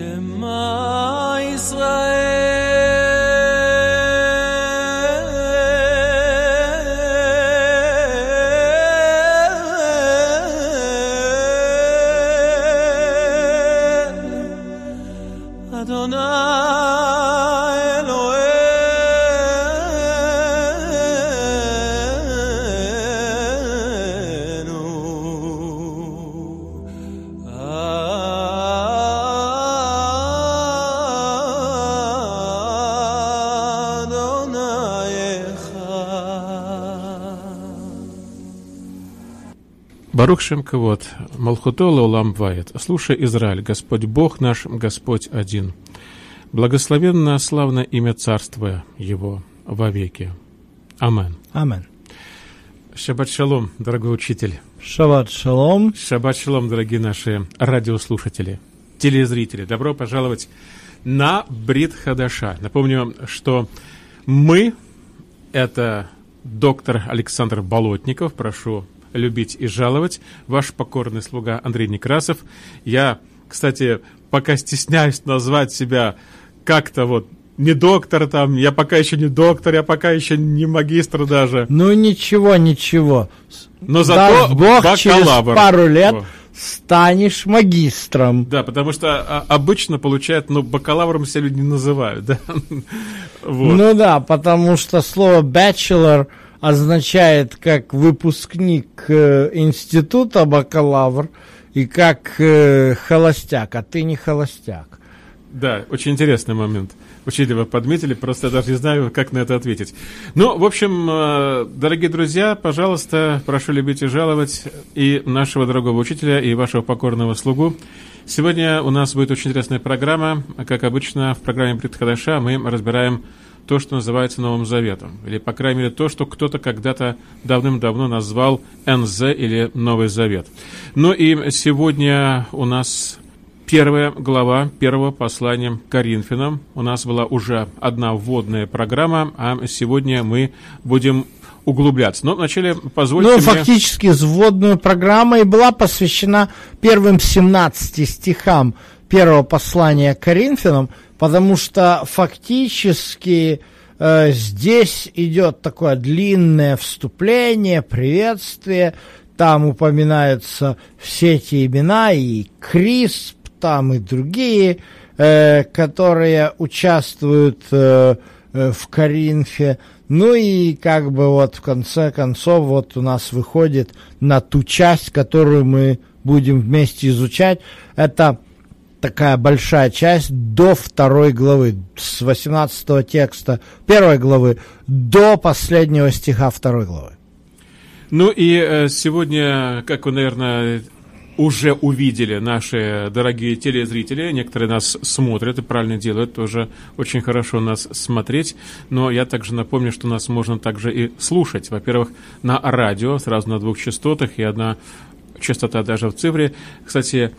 Shema. Барух Шемковод, Малхутола Улам Вает. Слушай, Израиль, Господь Бог наш, Господь один. Благословенно славно имя Царства Его вовеки. Амен. Амен. Шаббат шалом, дорогой учитель. Шаббат шалом. Шаббат шалом, дорогие наши радиослушатели, телезрители. Добро пожаловать на Брит Хадаша. Напомню, что мы – это доктор Александр Болотников. Прошу любить и жаловать. Ваш покорный слуга Андрей Некрасов. Я, кстати, пока стесняюсь назвать себя как-то вот не доктор там, я пока еще не доктор, я пока еще не магистр даже. Ну ничего, ничего. Но зато Дай Бог бакалавр. через пару лет О. станешь магистром. Да, потому что а, обычно получают, ну, бакалавром себя люди не называют, да. Вот. Ну да, потому что слово bachelor означает как выпускник э, института бакалавр и как э, холостяк, а ты не холостяк. Да, очень интересный момент. Учитель, вы подметили, просто я даже не знаю, как на это ответить. Ну, в общем, э, дорогие друзья, пожалуйста, прошу любить и жаловать и нашего дорогого учителя, и вашего покорного слугу. Сегодня у нас будет очень интересная программа. Как обычно, в программе Предходаша мы разбираем то, что называется Новым Заветом. Или, по крайней мере, то, что кто-то когда-то давным-давно назвал НЗ или Новый Завет. Ну и сегодня у нас первая глава первого послания Коринфянам. У нас была уже одна вводная программа, а сегодня мы будем углубляться. Но вначале позвольте Ну, мне... фактически, вводную программа и была посвящена первым 17 стихам первого послания Коринфянам, потому что фактически э, здесь идет такое длинное вступление, приветствие, там упоминаются все эти имена, и Крисп, там и другие, э, которые участвуют э, э, в Коринфе. Ну и как бы вот в конце концов вот у нас выходит на ту часть, которую мы будем вместе изучать. Это такая большая часть до второй главы, с 18 текста первой главы до последнего стиха второй главы. Ну и э, сегодня, как вы, наверное, уже увидели наши дорогие телезрители, некоторые нас смотрят и правильно делают, тоже очень хорошо нас смотреть, но я также напомню, что нас можно также и слушать, во-первых, на радио, сразу на двух частотах, и одна частота даже в цифре. Кстати,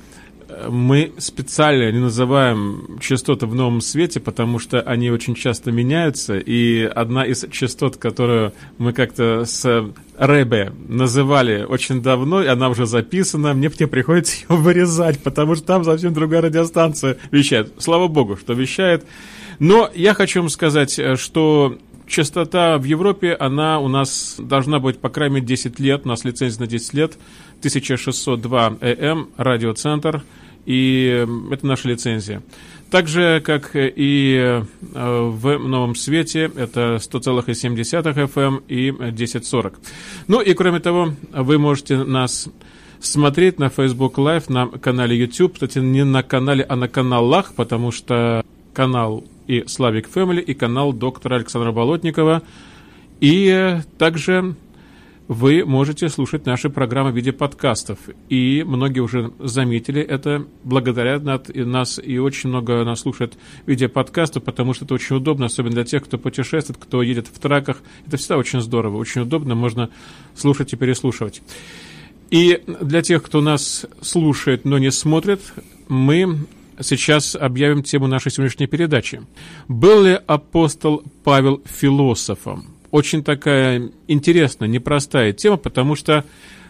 мы специально не называем частоты в новом свете, потому что они очень часто меняются, и одна из частот, которую мы как-то с Рэбе называли очень давно, и она уже записана, мне, мне приходится ее вырезать, потому что там совсем другая радиостанция вещает. Слава богу, что вещает. Но я хочу вам сказать, что частота в Европе, она у нас должна быть, по крайней мере, 10 лет, у нас лицензия на 10 лет, 1602 ЭМ, радиоцентр, и это наша лицензия. Так же, как и в Новом Свете, это 100,7 FM и 1040. Ну и кроме того, вы можете нас смотреть на Facebook Live, на канале YouTube, кстати, не на канале, а на каналах, потому что канал и Славик Фэмили, и канал доктора Александра Болотникова, и также вы можете слушать наши программы в виде подкастов. И многие уже заметили это, благодаря нас, и очень много нас слушает в виде подкастов, потому что это очень удобно, особенно для тех, кто путешествует, кто едет в траках. Это всегда очень здорово, очень удобно, можно слушать и переслушивать. И для тех, кто нас слушает, но не смотрит, мы сейчас объявим тему нашей сегодняшней передачи. Был ли апостол Павел философом? Очень такая интересная, непростая тема, потому что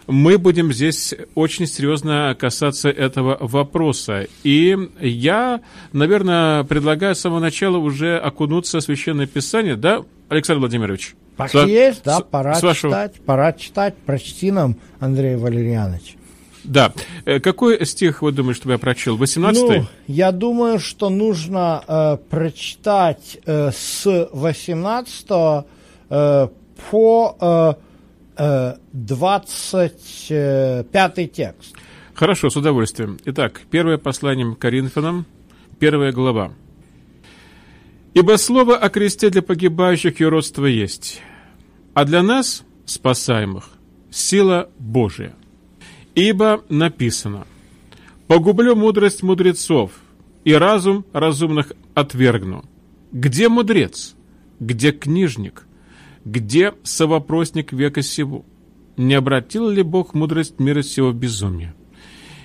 мы будем здесь очень серьезно касаться этого вопроса. И я, наверное, предлагаю с самого начала уже окунуться в Священное Писание, да, Александр Владимирович? Так с, есть, да, пора с читать, вашего... пора читать. Прочти нам, Андрей Валерьянович. Да. Э, какой стих, вы думаете, чтобы я прочел? 18 Ну, я думаю, что нужно э, прочитать э, с 18 э, по э, 25 э, текст. Хорошо, с удовольствием. Итак, первое послание к Коринфянам, первая глава. «Ибо слово о кресте для погибающих и родство есть, а для нас, спасаемых, сила Божия. Ибо написано, «Погублю мудрость мудрецов, и разум разумных отвергну». Где мудрец? Где книжник? Где совопросник века сего? Не обратил ли Бог мудрость мира сего в безумие?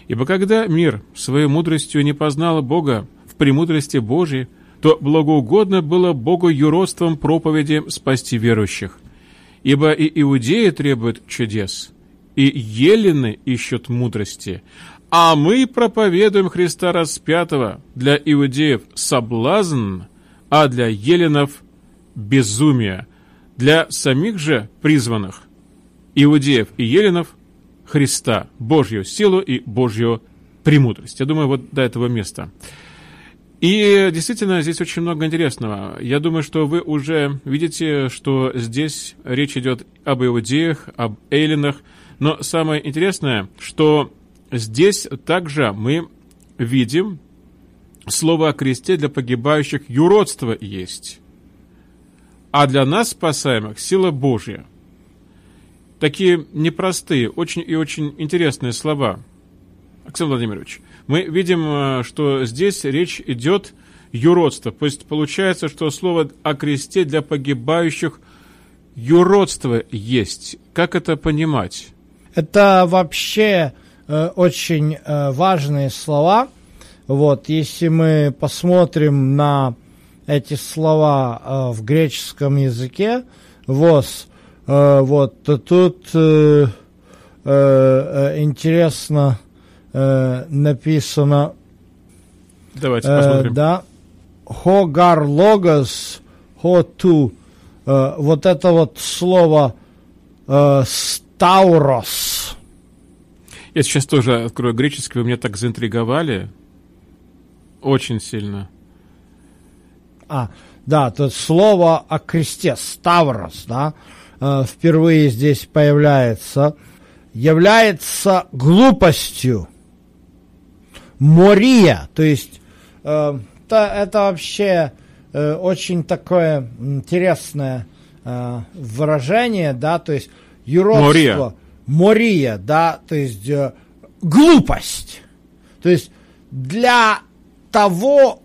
Ибо когда мир своей мудростью не познал Бога в премудрости Божией, то благоугодно было Богу юродством проповеди спасти верующих. Ибо и иудеи требуют чудес, и елены ищут мудрости, а мы проповедуем Христа распятого для иудеев соблазн, а для еленов безумие, для самих же призванных иудеев и еленов Христа, Божью силу и Божью премудрость. Я думаю, вот до этого места. И действительно, здесь очень много интересного. Я думаю, что вы уже видите, что здесь речь идет об иудеях, об эллинах. Но самое интересное, что здесь также мы видим слово о кресте для погибающих юродство есть. А для нас, спасаемых, сила Божья. Такие непростые, очень и очень интересные слова. Александр Владимирович, мы видим, э, что здесь речь идет юродство. То есть получается, что слово о кресте для погибающих юродство есть. Как это понимать? Это вообще э, очень э, важные слова. Вот, если мы посмотрим на эти слова э, в греческом языке, ВОЗ, э, вот, то тут э, э, интересно э, написано... Давайте э, посмотрим. Да. Хогар логос, хоту. Э, вот это вот слово э, стаурос. Я сейчас тоже открою греческий, вы меня так заинтриговали. Очень сильно. А, да, то слово о кресте, ставрос, да, э, впервые здесь появляется, является глупостью Мория, то есть э, это, это вообще э, очень такое интересное э, выражение, да, то есть юродство. Мория. Мория, да, то есть э, глупость. То есть для того,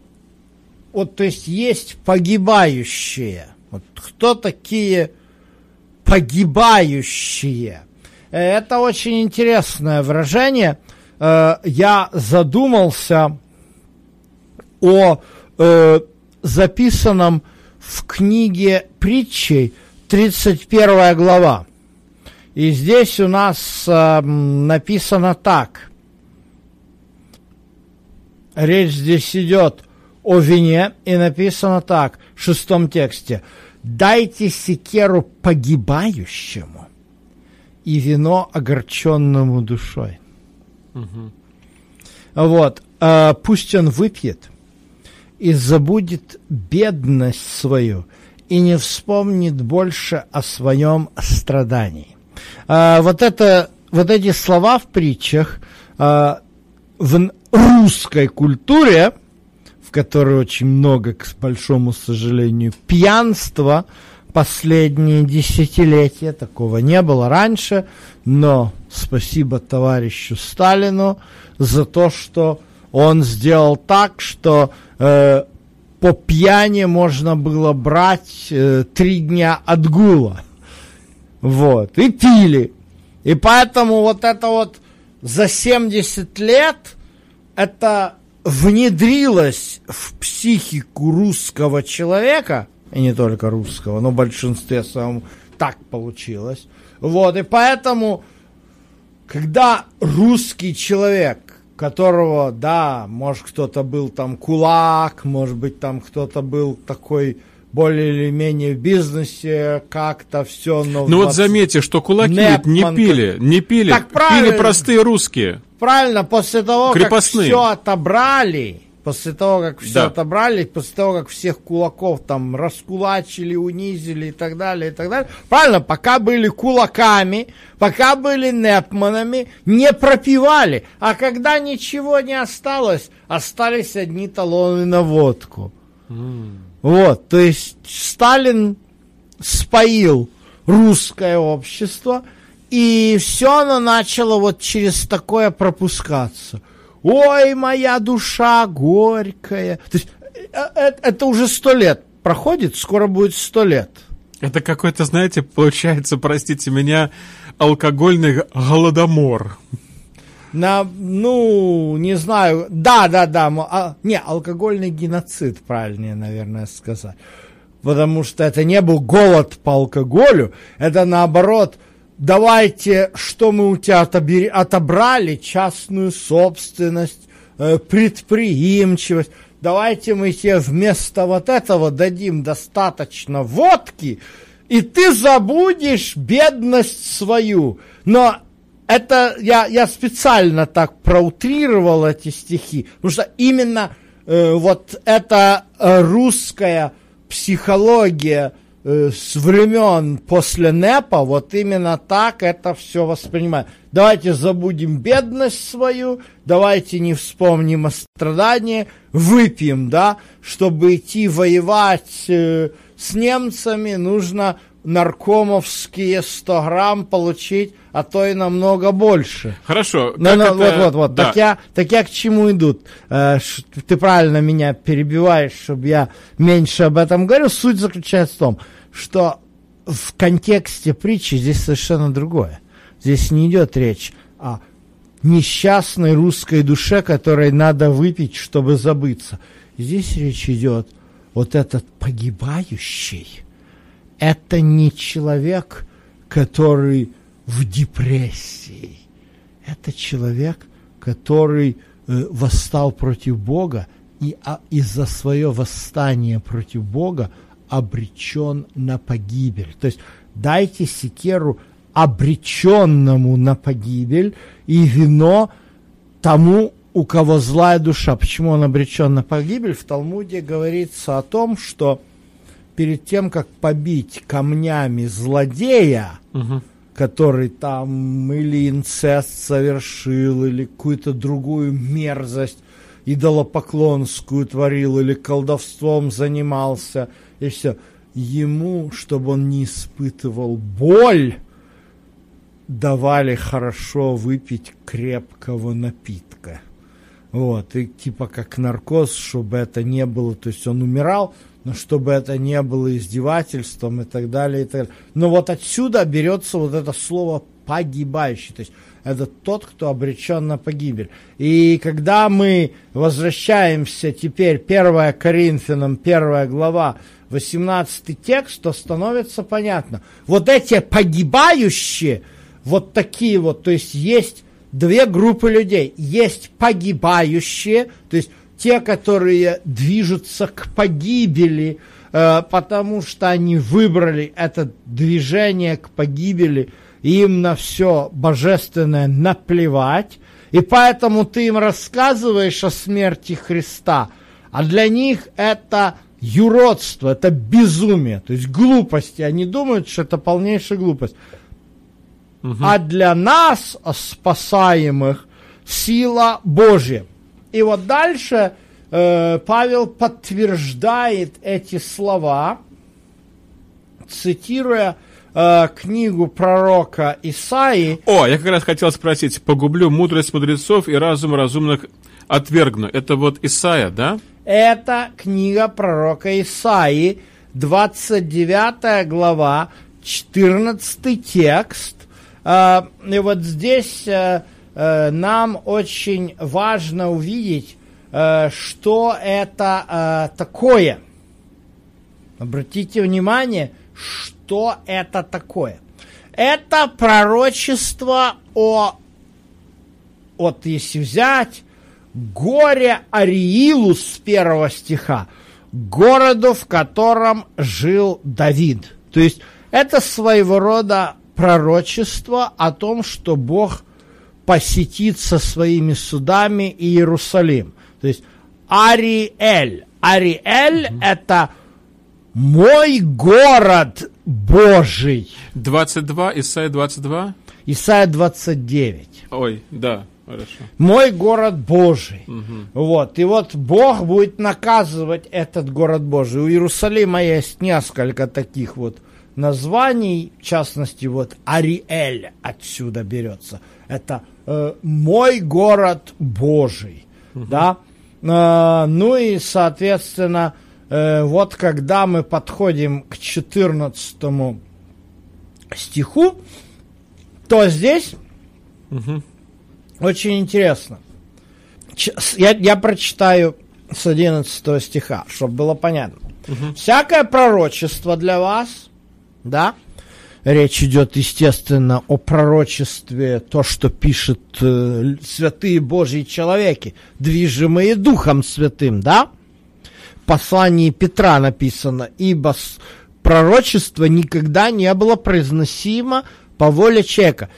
вот, то есть есть погибающие. Вот кто такие погибающие? Это очень интересное выражение – э, я задумался о э, записанном в книге притчей 31 глава. И здесь у нас э, написано так. Речь здесь идет о вине, и написано так, в шестом тексте. «Дайте секеру погибающему и вино огорченному душой». Угу. Вот. А пусть он выпьет и забудет бедность свою и не вспомнит больше о своем страдании. А, вот, это, вот эти слова в притчах а, в русской культуре, в которой очень много, к большому сожалению, пьянства последние десятилетия, такого не было раньше, но спасибо товарищу Сталину за то, что он сделал так, что э, по пьяни можно было брать э, три дня отгула. Вот. И пили. И поэтому вот это вот за 70 лет это внедрилось в психику русского человека, и не только русского, но в большинстве своем так получилось. Вот, и поэтому когда русский человек, которого, да, может кто-то был там кулак, может быть там кто-то был такой более или менее в бизнесе, как-то все. Но ну 20... вот заметьте, что кулаки Непман, не пили, не пили, так пили простые русские. Правильно, после того, Крепостные. как все отобрали, После того, как все да. отобрали, после того, как всех кулаков там раскулачили, унизили и так далее, и так далее. Правильно, пока были кулаками, пока были непманами, не пропивали. А когда ничего не осталось, остались одни талоны на водку. Mm. Вот, то есть Сталин споил русское общество, и все оно начало вот через такое пропускаться – Ой, моя душа горькая. То есть это, э, это уже сто лет проходит, скоро будет сто лет. Это какой-то, знаете, получается, простите меня, алкогольный голодомор. На, ну, не знаю, да, да, да, а, не, алкогольный геноцид, правильнее, наверное, сказать. Потому что это не был голод по алкоголю, это наоборот – давайте, что мы у тебя отобери, отобрали, частную собственность, э, предприимчивость, давайте мы тебе вместо вот этого дадим достаточно водки, и ты забудешь бедность свою. Но это я, я специально так проутрировал эти стихи, потому что именно э, вот эта э, русская психология Э, с времен после НЭПа вот именно так это все воспринимают. Давайте забудем бедность свою, давайте не вспомним о страдании, выпьем, да, чтобы идти воевать э, с немцами, нужно наркомовские 100 грамм получить, а то и намного больше. Хорошо. Но, но, это... Вот, вот, вот. Да. Так, я, так я к чему идут? Э, ты правильно меня перебиваешь, чтобы я меньше об этом говорю. Суть заключается в том, что в контексте притчи здесь совершенно другое. Здесь не идет речь о несчастной русской душе, которой надо выпить, чтобы забыться. Здесь речь идет вот этот погибающий – это не человек, который в депрессии. Это человек, который э, восстал против Бога и а, из-за свое восстание против Бога обречен на погибель. То есть дайте секеру обреченному на погибель и вино тому, у кого злая душа. Почему он обречен на погибель? В Талмуде говорится о том, что перед тем, как побить камнями злодея, угу. который там или инцест совершил, или какую-то другую мерзость идолопоклонскую творил, или колдовством занимался, и все, ему, чтобы он не испытывал боль, давали хорошо выпить крепкого напитка. Вот, и типа как наркоз, чтобы это не было, то есть он умирал, но чтобы это не было издевательством и так далее, и так далее. Но вот отсюда берется вот это слово погибающий, то есть это тот, кто обречен на погибель. И когда мы возвращаемся теперь, 1 Коринфянам, 1 глава, 18 текст, то становится понятно. Вот эти погибающие, вот такие вот, то есть есть две группы людей. Есть погибающие, то есть те, которые движутся к погибели, э, потому что они выбрали это движение к погибели, и им на все божественное наплевать, и поэтому ты им рассказываешь о смерти Христа, а для них это юродство, это безумие, то есть глупости. Они думают, что это полнейшая глупость. Угу. А для нас, спасаемых, сила Божья. И вот дальше э, Павел подтверждает эти слова, цитируя э, книгу пророка Исаи. О, я как раз хотел спросить, погублю мудрость мудрецов и разум разумных отвергну. Это вот Исаия, да? Это книга пророка Исаи, 29 глава, 14 текст. Э, и вот здесь э, нам очень важно увидеть, э, что это э, такое. Обратите внимание, что это такое. Это пророчество о вот если взять горе Ариилу с первого стиха, городу, в котором жил Давид. То есть это своего рода пророчество о том, что Бог посетит со своими судами Иерусалим. То есть Ариэль. Ариэль mm-hmm. это мой город Божий. 22, Исайя 22? Исайя 29. Ой, да, хорошо. Мой город Божий. Угу. Вот. И вот Бог будет наказывать этот город Божий. У Иерусалима есть несколько таких вот названий, в частности, вот Ариэль отсюда берется. Это э, мой город Божий. Угу. Да? Э, ну и, соответственно, э, вот когда мы подходим к 14 стиху, то здесь угу. очень интересно. Я, я прочитаю с 11 стиха, чтобы было понятно. Угу. Всякое пророчество для вас, да, речь идет, естественно, о пророчестве, то, что пишут э, святые Божьи человеки, движимые Духом Святым, да? В послании Петра написано, ибо пророчество никогда не было произносимо по воле человека.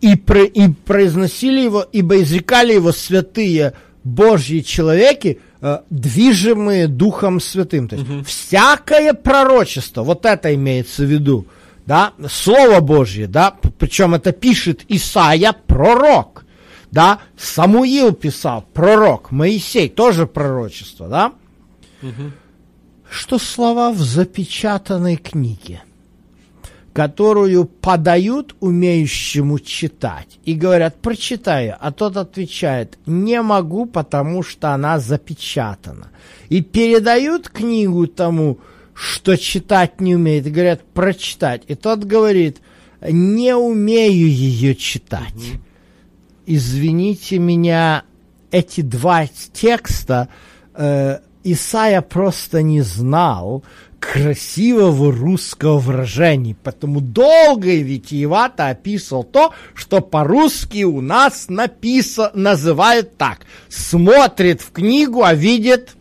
И, про, и произносили его, ибо изрекали его святые Божьи человеки, э, движимые Духом Святым. То есть угу. всякое пророчество, вот это имеется в виду, да, Слово Божье, да, причем это пишет Исаия, пророк, да, Самуил писал, пророк, Моисей, тоже пророчество, да, угу. что слова в запечатанной книге, которую подают умеющему читать и говорят, прочитаю, а тот отвечает, не могу, потому что она запечатана. И передают книгу тому, что читать не умеет, говорят, прочитать. И тот говорит, не умею ее читать. Извините меня, эти два текста э, Исаия просто не знал красивого русского выражения, потому долго и витиевато описывал то, что по-русски у нас написано, называют так. Смотрит в книгу, а видит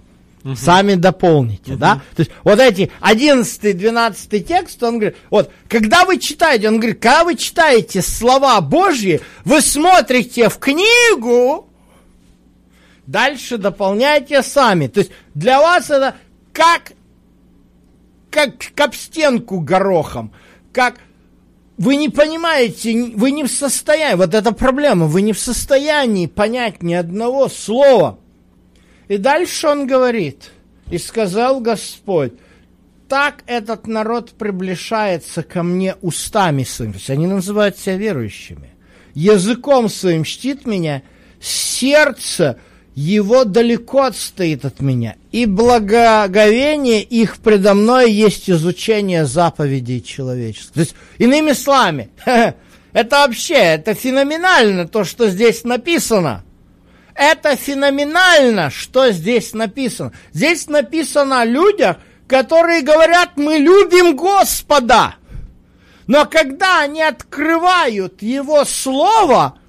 Угу. Сами дополните, угу. да? То есть вот эти 11 12 текст, он говорит, вот, когда вы читаете, он говорит, когда вы читаете слова Божьи, вы смотрите в книгу, дальше дополняйте сами. То есть для вас это как, как, как стенку горохом, как вы не понимаете, вы не в состоянии, вот эта проблема, вы не в состоянии понять ни одного слова – и дальше он говорит, и сказал Господь, так этот народ приближается ко мне устами своими, то есть они называют себя верующими, языком своим чтит меня, сердце его далеко отстоит от меня, и благоговение их предо мной есть изучение заповедей человеческих. То есть, иными словами, это вообще, это феноменально, то, что здесь написано – это феноменально, что здесь написано. Здесь написано о людях, которые говорят, мы любим Господа. Но когда они открывают Его Слово,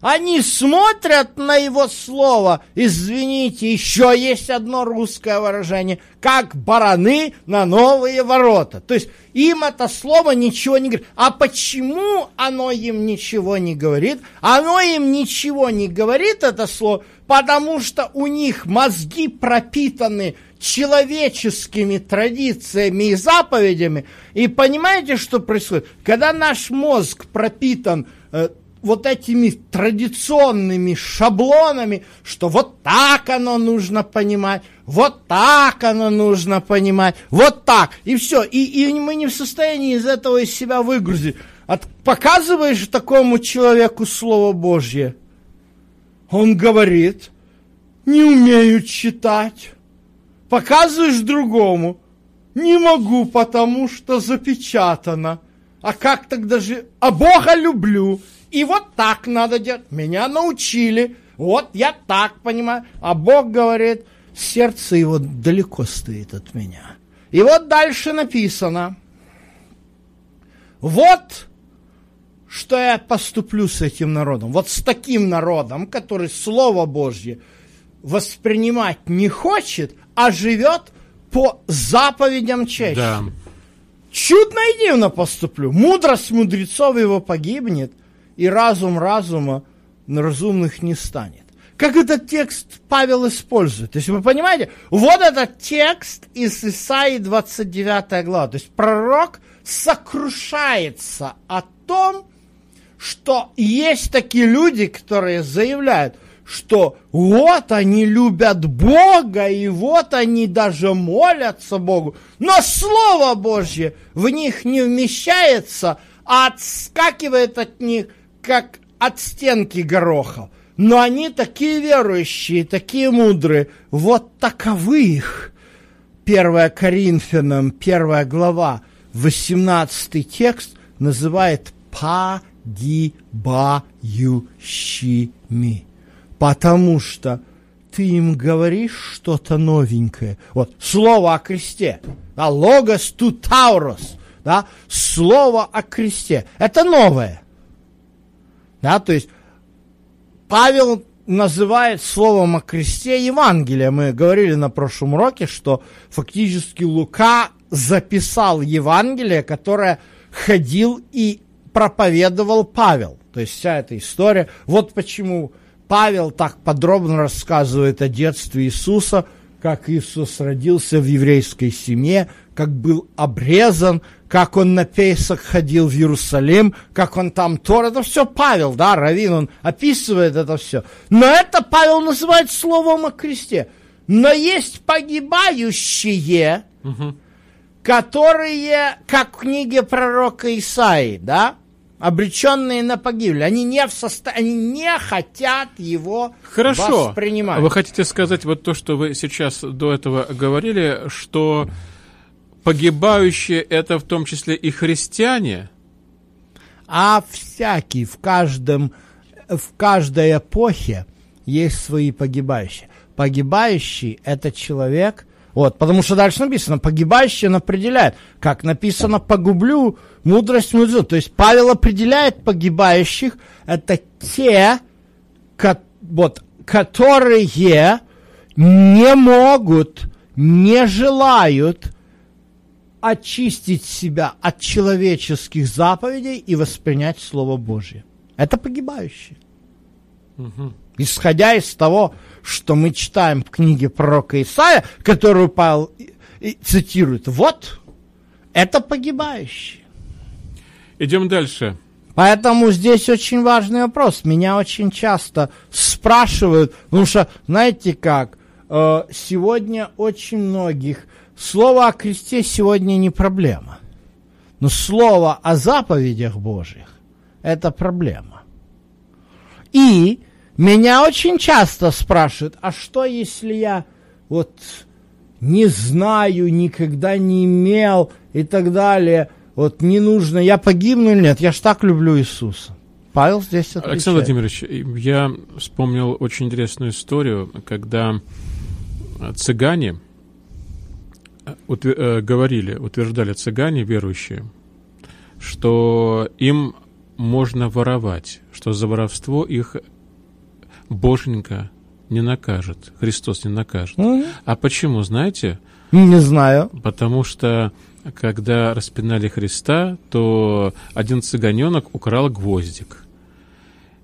они смотрят на его слово, извините, еще есть одно русское выражение, как бараны на новые ворота. То есть им это слово ничего не говорит. А почему оно им ничего не говорит? Оно им ничего не говорит, это слово, потому что у них мозги пропитаны человеческими традициями и заповедями. И понимаете, что происходит? Когда наш мозг пропитан э, вот этими традиционными шаблонами, что вот так оно нужно понимать, вот так оно нужно понимать, вот так, и все. И, и мы не в состоянии из этого из себя выгрузить. От, показываешь такому человеку Слово Божье, он говорит, не умею читать. Показываешь другому, не могу, потому что запечатано. А как тогда же? А Бога люблю. И вот так надо делать. Меня научили. Вот я так понимаю. А Бог говорит, сердце его далеко стоит от меня. И вот дальше написано. Вот что я поступлю с этим народом. Вот с таким народом, который Слово Божье воспринимать не хочет, а живет по заповедям чести. Да. Чудно и дивно поступлю. Мудрость мудрецов его погибнет, и разум разума разумных не станет. Как этот текст Павел использует? То есть вы понимаете, вот этот текст из Исаии 29 глава. То есть пророк сокрушается о том, что есть такие люди, которые заявляют, что вот они любят Бога, и вот они даже молятся Богу, но Слово Божье в них не вмещается, а отскакивает от них, как от стенки горохов. Но они такие верующие, такие мудрые. Вот таковы их. 1 Коринфянам, 1 глава, 18 текст называет погибающими. Потому что ты им говоришь что-то новенькое. Вот слово о кресте. Да, логос ту таурос. Да, слово о кресте. Это новое. Да, то есть Павел называет словом о кресте Евангелие. Мы говорили на прошлом уроке, что фактически Лука записал Евангелие, которое ходил и проповедовал Павел. То есть вся эта история. Вот почему Павел так подробно рассказывает о детстве Иисуса, как Иисус родился в еврейской семье, как был обрезан, как он на Пейсах ходил в Иерусалим, как он там Тор, это все Павел, да, Равин, он описывает это все. Но это Павел называет словом о кресте. Но есть погибающие, угу. которые, как в книге пророка Исаи, да, обреченные на погибель. Они не в состоянии, они не хотят его Хорошо. воспринимать. Вы хотите сказать вот то, что вы сейчас до этого говорили, что погибающие это в том числе и христиане? А всякий в каждом, в каждой эпохе есть свои погибающие. Погибающий – это человек, вот, потому что дальше написано, погибающий он определяет, как написано, погублю мудрость мудрецов. То есть Павел определяет погибающих, это те, ко, вот, которые не могут, не желают очистить себя от человеческих заповедей и воспринять Слово Божье. Это погибающие. Угу. Исходя из того, что мы читаем в книге пророка Исаия, которую Павел цитирует, вот, это погибающие. Идем дальше. Поэтому здесь очень важный вопрос. Меня очень часто спрашивают, потому что, знаете как, э, сегодня очень многих Слово о кресте сегодня не проблема. Но слово о заповедях Божьих – это проблема. И меня очень часто спрашивают, а что если я вот не знаю, никогда не имел и так далее, вот не нужно, я погибну или нет, я ж так люблю Иисуса. Павел здесь отвечает. Александр Владимирович, я вспомнил очень интересную историю, когда цыгане – утвер, э, говорили, утверждали цыгане верующие, что им можно воровать, что за воровство их Боженька не накажет, Христос не накажет. Mm-hmm. А почему, знаете? Не знаю. Потому что когда распинали Христа, то один цыганенок украл гвоздик.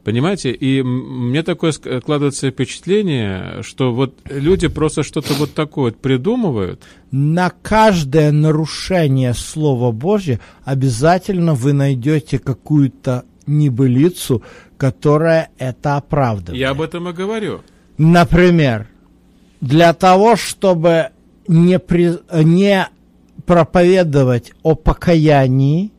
Понимаете? И мне такое складывается впечатление, что вот люди просто что-то вот такое вот придумывают. На каждое нарушение Слова Божьего обязательно вы найдете какую-то небылицу, которая это оправдывает. Я об этом и говорю. Например, для того, чтобы не, при, не проповедовать о покаянии,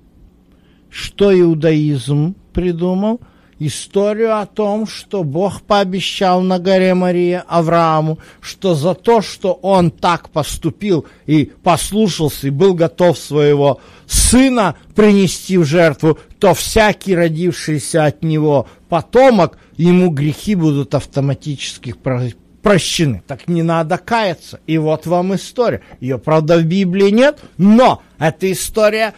что иудаизм придумал – историю о том, что Бог пообещал на горе Марии Аврааму, что за то, что он так поступил и послушался, и был готов своего сына принести в жертву, то всякий родившийся от него потомок, ему грехи будут автоматически прощены. Так не надо каяться. И вот вам история. Ее, правда, в Библии нет, но эта история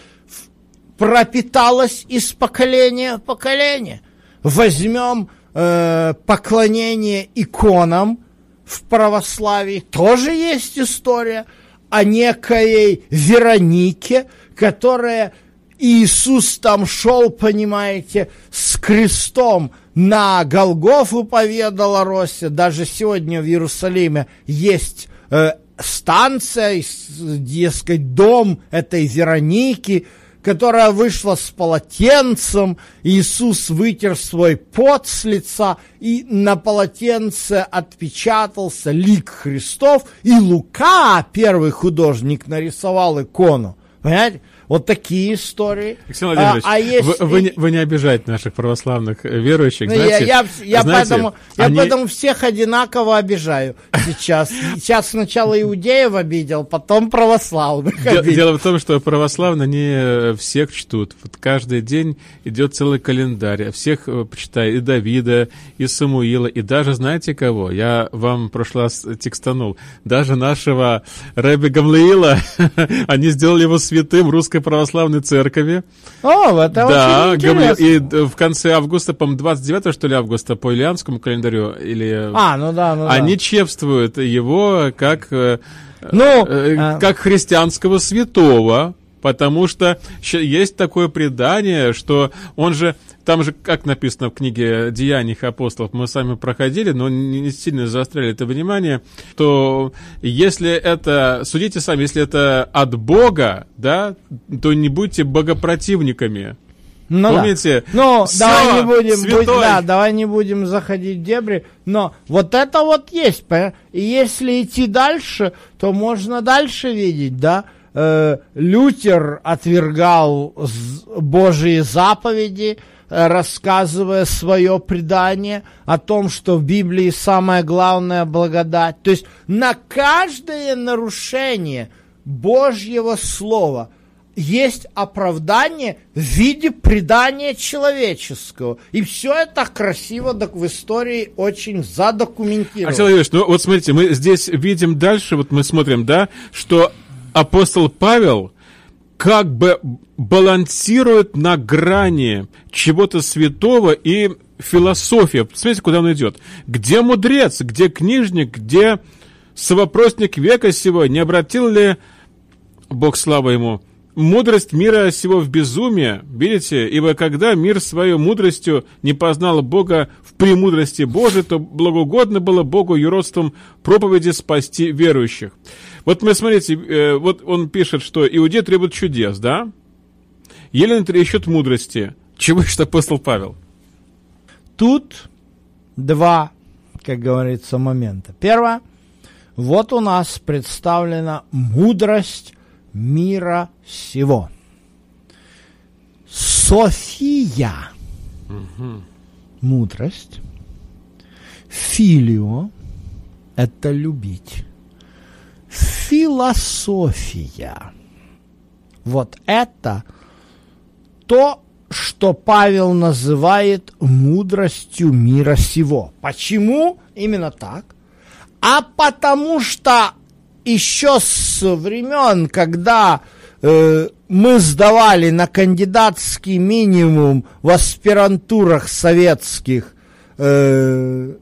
пропиталось из поколения в поколение. Возьмем э, поклонение иконам в православии, тоже есть история о некой Веронике, которая Иисус там шел, понимаете, с крестом на Голгофу поведала Росе. Даже сегодня в Иерусалиме есть э, станция, дескать, дом этой Вероники, которая вышла с полотенцем, Иисус вытер свой пот с лица, и на полотенце отпечатался лик Христов, и Лука, первый художник, нарисовал икону. Понимаете? Вот такие истории. Алексей Владимирович, а, а есть... вы, вы, не, вы не обижаете наших православных верующих, ну, знаете? Я, я, я, знаете, поэтому, я они... поэтому всех одинаково обижаю сейчас. Сейчас сначала иудеев обидел, потом православных обидел. Дело в том, что православные не всех чтут. Вот каждый день идет целый календарь. Всех э, почитаю, и Давида, и Самуила, и даже, знаете кого? Я вам раз текстанул. Даже нашего Рэби Гамлеила, они сделали его святым русской Русской Православной Церкви. О, это да, очень интересно. И в конце августа, по-моему, 29 что ли августа по ильянскому календарю, или... А, ну да, ну Они да. чествуют его как, э, ну, э, а... как христианского святого, потому что есть такое предание, что он же там же, как написано в книге «Деяний апостолов», мы сами проходили, но не сильно заостряли это внимание, то если это, судите сами, если это от Бога, да, то не будьте богопротивниками. Ну, Помните? Да. Ну, Все, давай не будем, будь, да, давай не будем заходить в дебри. Но вот это вот есть, и если идти дальше, то можно дальше видеть, да. Э, Лютер отвергал Божьи заповеди, Э, рассказывая свое предание о том, что в Библии самое главное благодать. То есть на каждое нарушение Божьего Слова есть оправдание в виде предания человеческого. И все это красиво в истории очень задокументировано. Алексей Владимирович, ну вот смотрите, мы здесь видим дальше, вот мы смотрим, да, что апостол Павел – как бы балансирует на грани чего-то святого и философия. Смотрите, куда он идет. Где мудрец, где книжник, где совопросник века сего? Не обратил ли, Бог слава ему, мудрость мира сего в безумие? Видите, ибо когда мир своей мудростью не познал Бога в премудрости Божией, то благоугодно было Богу юродством проповеди спасти верующих. Вот мы, смотрите, э, вот он пишет, что иудеи требуют чудес, да? Елена ищет мудрости. Чего ищет апостол Павел? Тут два, как говорится, момента. Первое. Вот у нас представлена мудрость мира сего. София. Угу. Мудрость. Филио – это любить философия. Вот это то, что Павел называет мудростью мира сего. Почему именно так? А потому что еще с времен, когда э, мы сдавали на кандидатский минимум в аспирантурах советских э,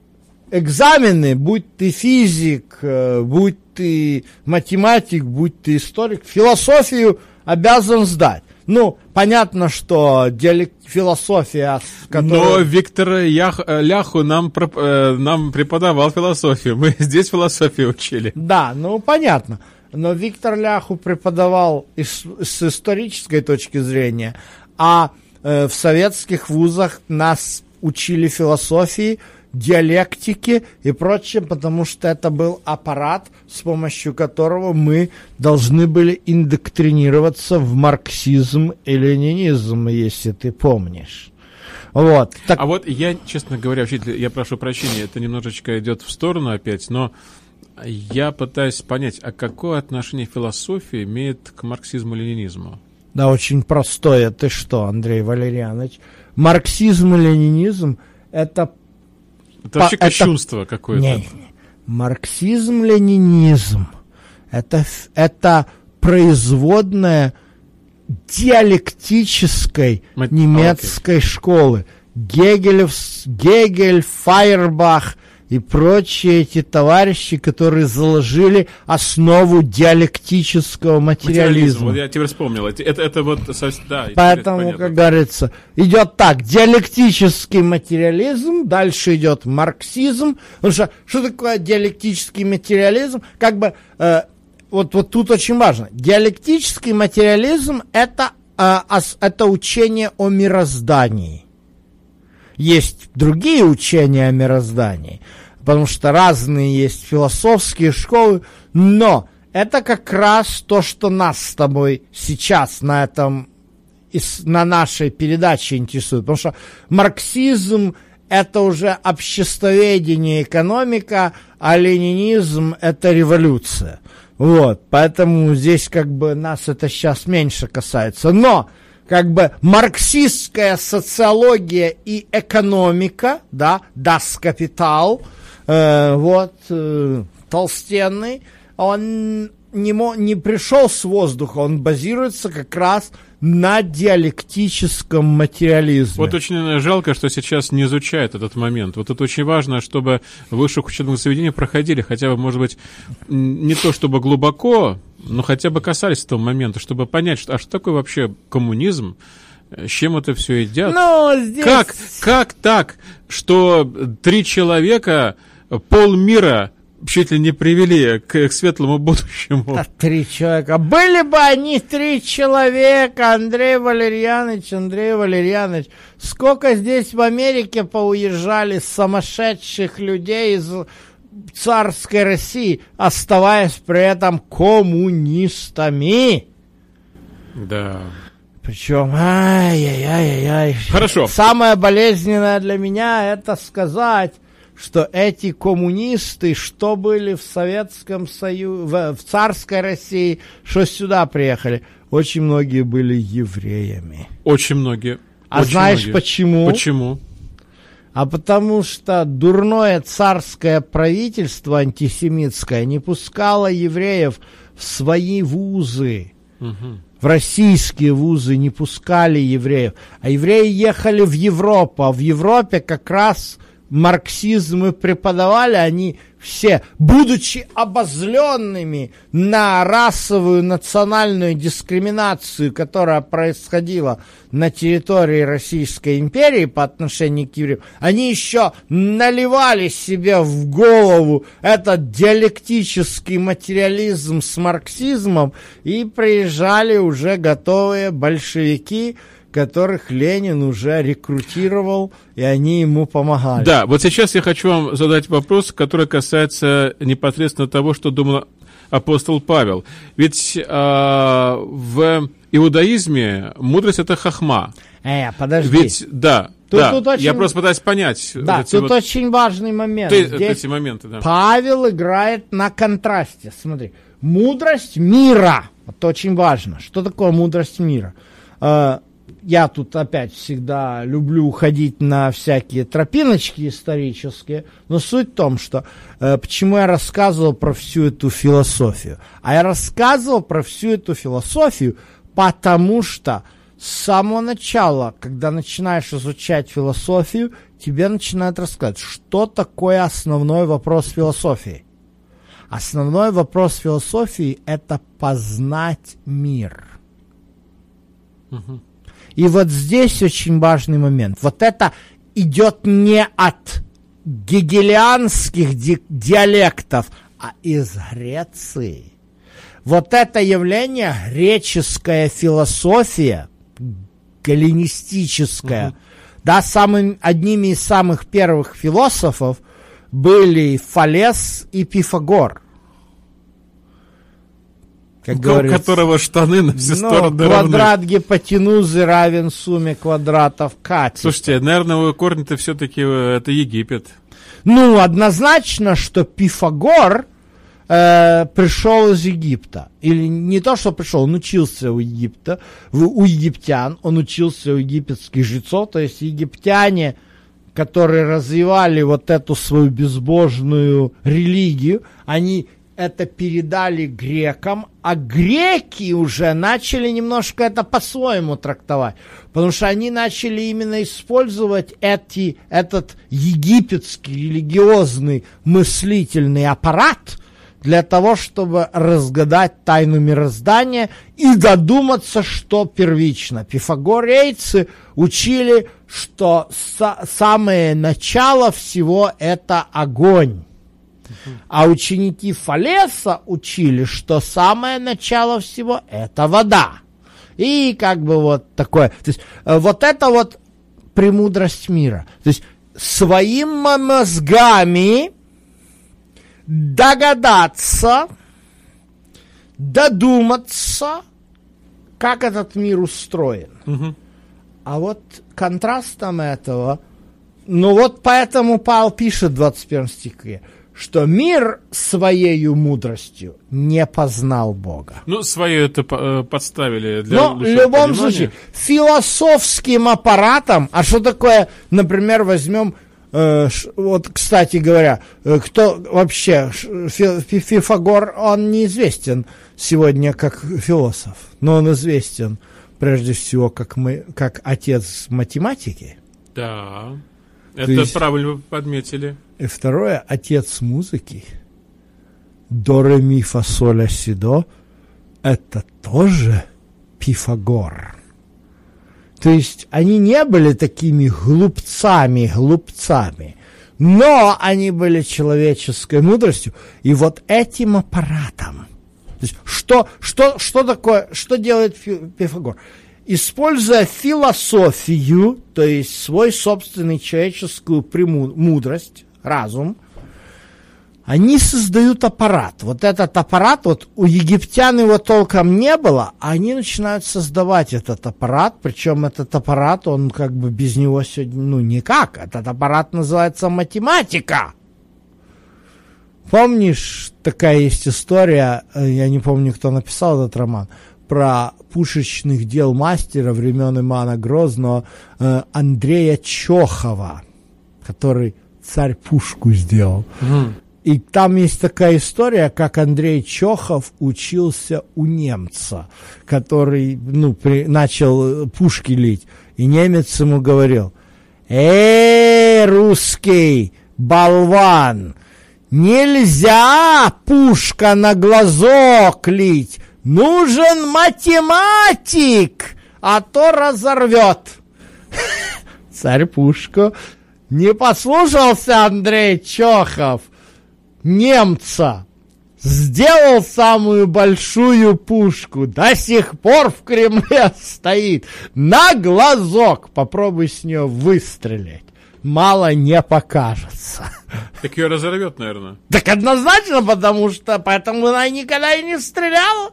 экзамены, будь ты физик, э, будь ты математик, будь ты историк, философию обязан сдать. Ну, понятно, что диалект, философия... Которая... Но Виктор Ях, э, Ляху нам, э, нам преподавал философию. Мы здесь философию учили. Да, ну, понятно. Но Виктор Ляху преподавал из, с исторической точки зрения, а э, в советских вузах нас учили философии диалектики и прочее, потому что это был аппарат, с помощью которого мы должны были индоктринироваться в марксизм и ленинизм, если ты помнишь. Вот. Так... А вот я, честно говоря, учитель, я прошу прощения, это немножечко идет в сторону опять, но я пытаюсь понять, а какое отношение философия имеет к марксизму-ленинизму? Да, очень простое. Ты что, Андрей Валерьянович? Марксизм и ленинизм – это это вообще кощунство это... какое-то. Не, не. Марксизм-ленинизм это, это производная диалектической Мат- немецкой школы. Гегелев, Гегель, Файербах и прочие эти товарищи, которые заложили основу диалектического Материализм. материализма. Вот я теперь вспомнил. Это, это, вот... Да, Поэтому, как говорится, идет так, диалектический материализм, дальше идет марксизм. Потому что что такое диалектический материализм? Как бы э, вот, вот тут очень важно. Диалектический материализм это, э, это учение о мироздании. Есть другие учения о мироздании, потому что разные есть философские школы, но это как раз то, что нас с тобой сейчас на этом на нашей передаче интересует. Потому что марксизм это уже обществоведение, экономика, а ленинизм это революция. Вот, поэтому здесь как бы нас это сейчас меньше касается. Но как бы марксистская социология и экономика, да, das Kapital, э, вот, э, толстенный, он не, не пришел с воздуха, он базируется как раз на диалектическом материализме. Вот очень жалко, что сейчас не изучают этот момент. Вот это очень важно, чтобы в высших учебных заведениях проходили хотя бы, может быть, не то чтобы глубоко, но хотя бы касались этого момента, чтобы понять, что, а что такое вообще коммунизм, э, с чем это все едят. Ну, здесь... Как, как так, что три человека полмира чуть ли не привели к, к светлому будущему? А, Три человека. Были бы они три человека, Андрей Валерьянович, Андрей Валерьянович. Сколько здесь в Америке поуезжали сумасшедших людей из царской России, оставаясь при этом коммунистами. Да. Причем, ай-яй-яй-яй. Хорошо. Самое болезненное для меня это сказать, что эти коммунисты, что были в Советском Союзе, в, в царской России, что сюда приехали, очень многие были евреями. Очень многие. А очень знаешь многие. почему? Почему? А потому что дурное царское правительство антисемитское не пускало евреев в свои вузы. В российские вузы не пускали евреев. А евреи ехали в Европу. А в Европе как раз марксизм и преподавали. Они все, будучи обозленными на расовую национальную дискриминацию, которая происходила на территории Российской империи по отношению к евреям, они еще наливали себе в голову этот диалектический материализм с марксизмом и приезжали уже готовые большевики, которых Ленин уже рекрутировал, и они ему помогали. Да, вот сейчас я хочу вам задать вопрос, который касается непосредственно того, что думал апостол Павел. Ведь а, в иудаизме мудрость это хахма. Э, подожди. Ведь да, Тут- да. тут очень- я просто пытаюсь понять да, вот тут вот- очень важный момент. ты- Здесь эти моменты, да. Павел играет на контрасте. Смотри, мудрость мира. Это очень важно. Что такое мудрость мира? Э, Я тут опять всегда люблю уходить на всякие тропиночки исторические, но суть в том, что э, почему я рассказывал про всю эту философию. А я рассказывал про всю эту философию, потому что с самого начала, когда начинаешь изучать философию, тебе начинают рассказывать, что такое основной вопрос философии. Основной вопрос философии – это познать мир. И вот здесь очень важный момент. Вот это идет не от гегелианских ди- диалектов, а из Греции. Вот это явление, греческая философия, галлинистическая, да, самым, одними из самых первых философов были Фалес и Пифагор. Как У говорится. которого штаны на все Ну, стороны равны. квадрат гипотенузы равен сумме квадратов катета. Слушайте, наверное, корни-то все-таки это Египет. Ну, однозначно, что Пифагор э, пришел из Египта. Или не то, что пришел, он учился у Египта, у египтян, он учился у египетских жрецов, то есть египтяне, которые развивали вот эту свою безбожную религию, они это передали грекам, а греки уже начали немножко это по-своему трактовать, потому что они начали именно использовать эти, этот египетский религиозный мыслительный аппарат для того, чтобы разгадать тайну мироздания и додуматься, что первично. Пифагорейцы учили, что самое начало всего это огонь. А ученики Фалеса учили, что самое начало всего – это вода. И как бы вот такое. То есть э, вот это вот премудрость мира. То есть своим мозгами догадаться, додуматься, как этот мир устроен. Угу. А вот контрастом этого, ну вот поэтому Павел пишет в 21 стихе – что мир своей мудростью не познал Бога. Ну, свое это э, подставили для Но в любом понимания. случае, философским аппаратом, а что такое, например, возьмем э, вот, кстати говоря, э, кто вообще, Фифагор, он неизвестен сегодня как философ, но он известен прежде всего как, мы, как отец математики. Да, это есть, правильно подметили. И второе, отец музыки, до, ре, ми, фа, соль, ля, си, до, это тоже Пифагор. То есть они не были такими глупцами, глупцами, но они были человеческой мудростью. И вот этим аппаратом, то есть что, что, что такое, что делает Пифагор? Используя философию, то есть свой собственный человеческую премудрость, разум, они создают аппарат. Вот этот аппарат, вот у египтян его толком не было, а они начинают создавать этот аппарат, причем этот аппарат, он как бы без него сегодня, ну никак, этот аппарат называется математика. Помнишь, такая есть история, э, я не помню, кто написал этот роман, про пушечных дел мастера времен Имана Грозного э, Андрея Чохова, который царь пушку сделал. Mm. И там есть такая история, как Андрей Чохов учился у немца, который ну, при, начал пушки лить. И немец ему говорил, «Эй, русский болван, нельзя пушка на глазок лить, нужен математик, а то разорвет». Царь пушку не послушался Андрей Чохов, немца, сделал самую большую пушку, до сих пор в Кремле стоит, на глазок, попробуй с нее выстрелить. Мало не покажется. Так ее разорвет, наверное. Так однозначно, потому что поэтому она никогда и не стреляла.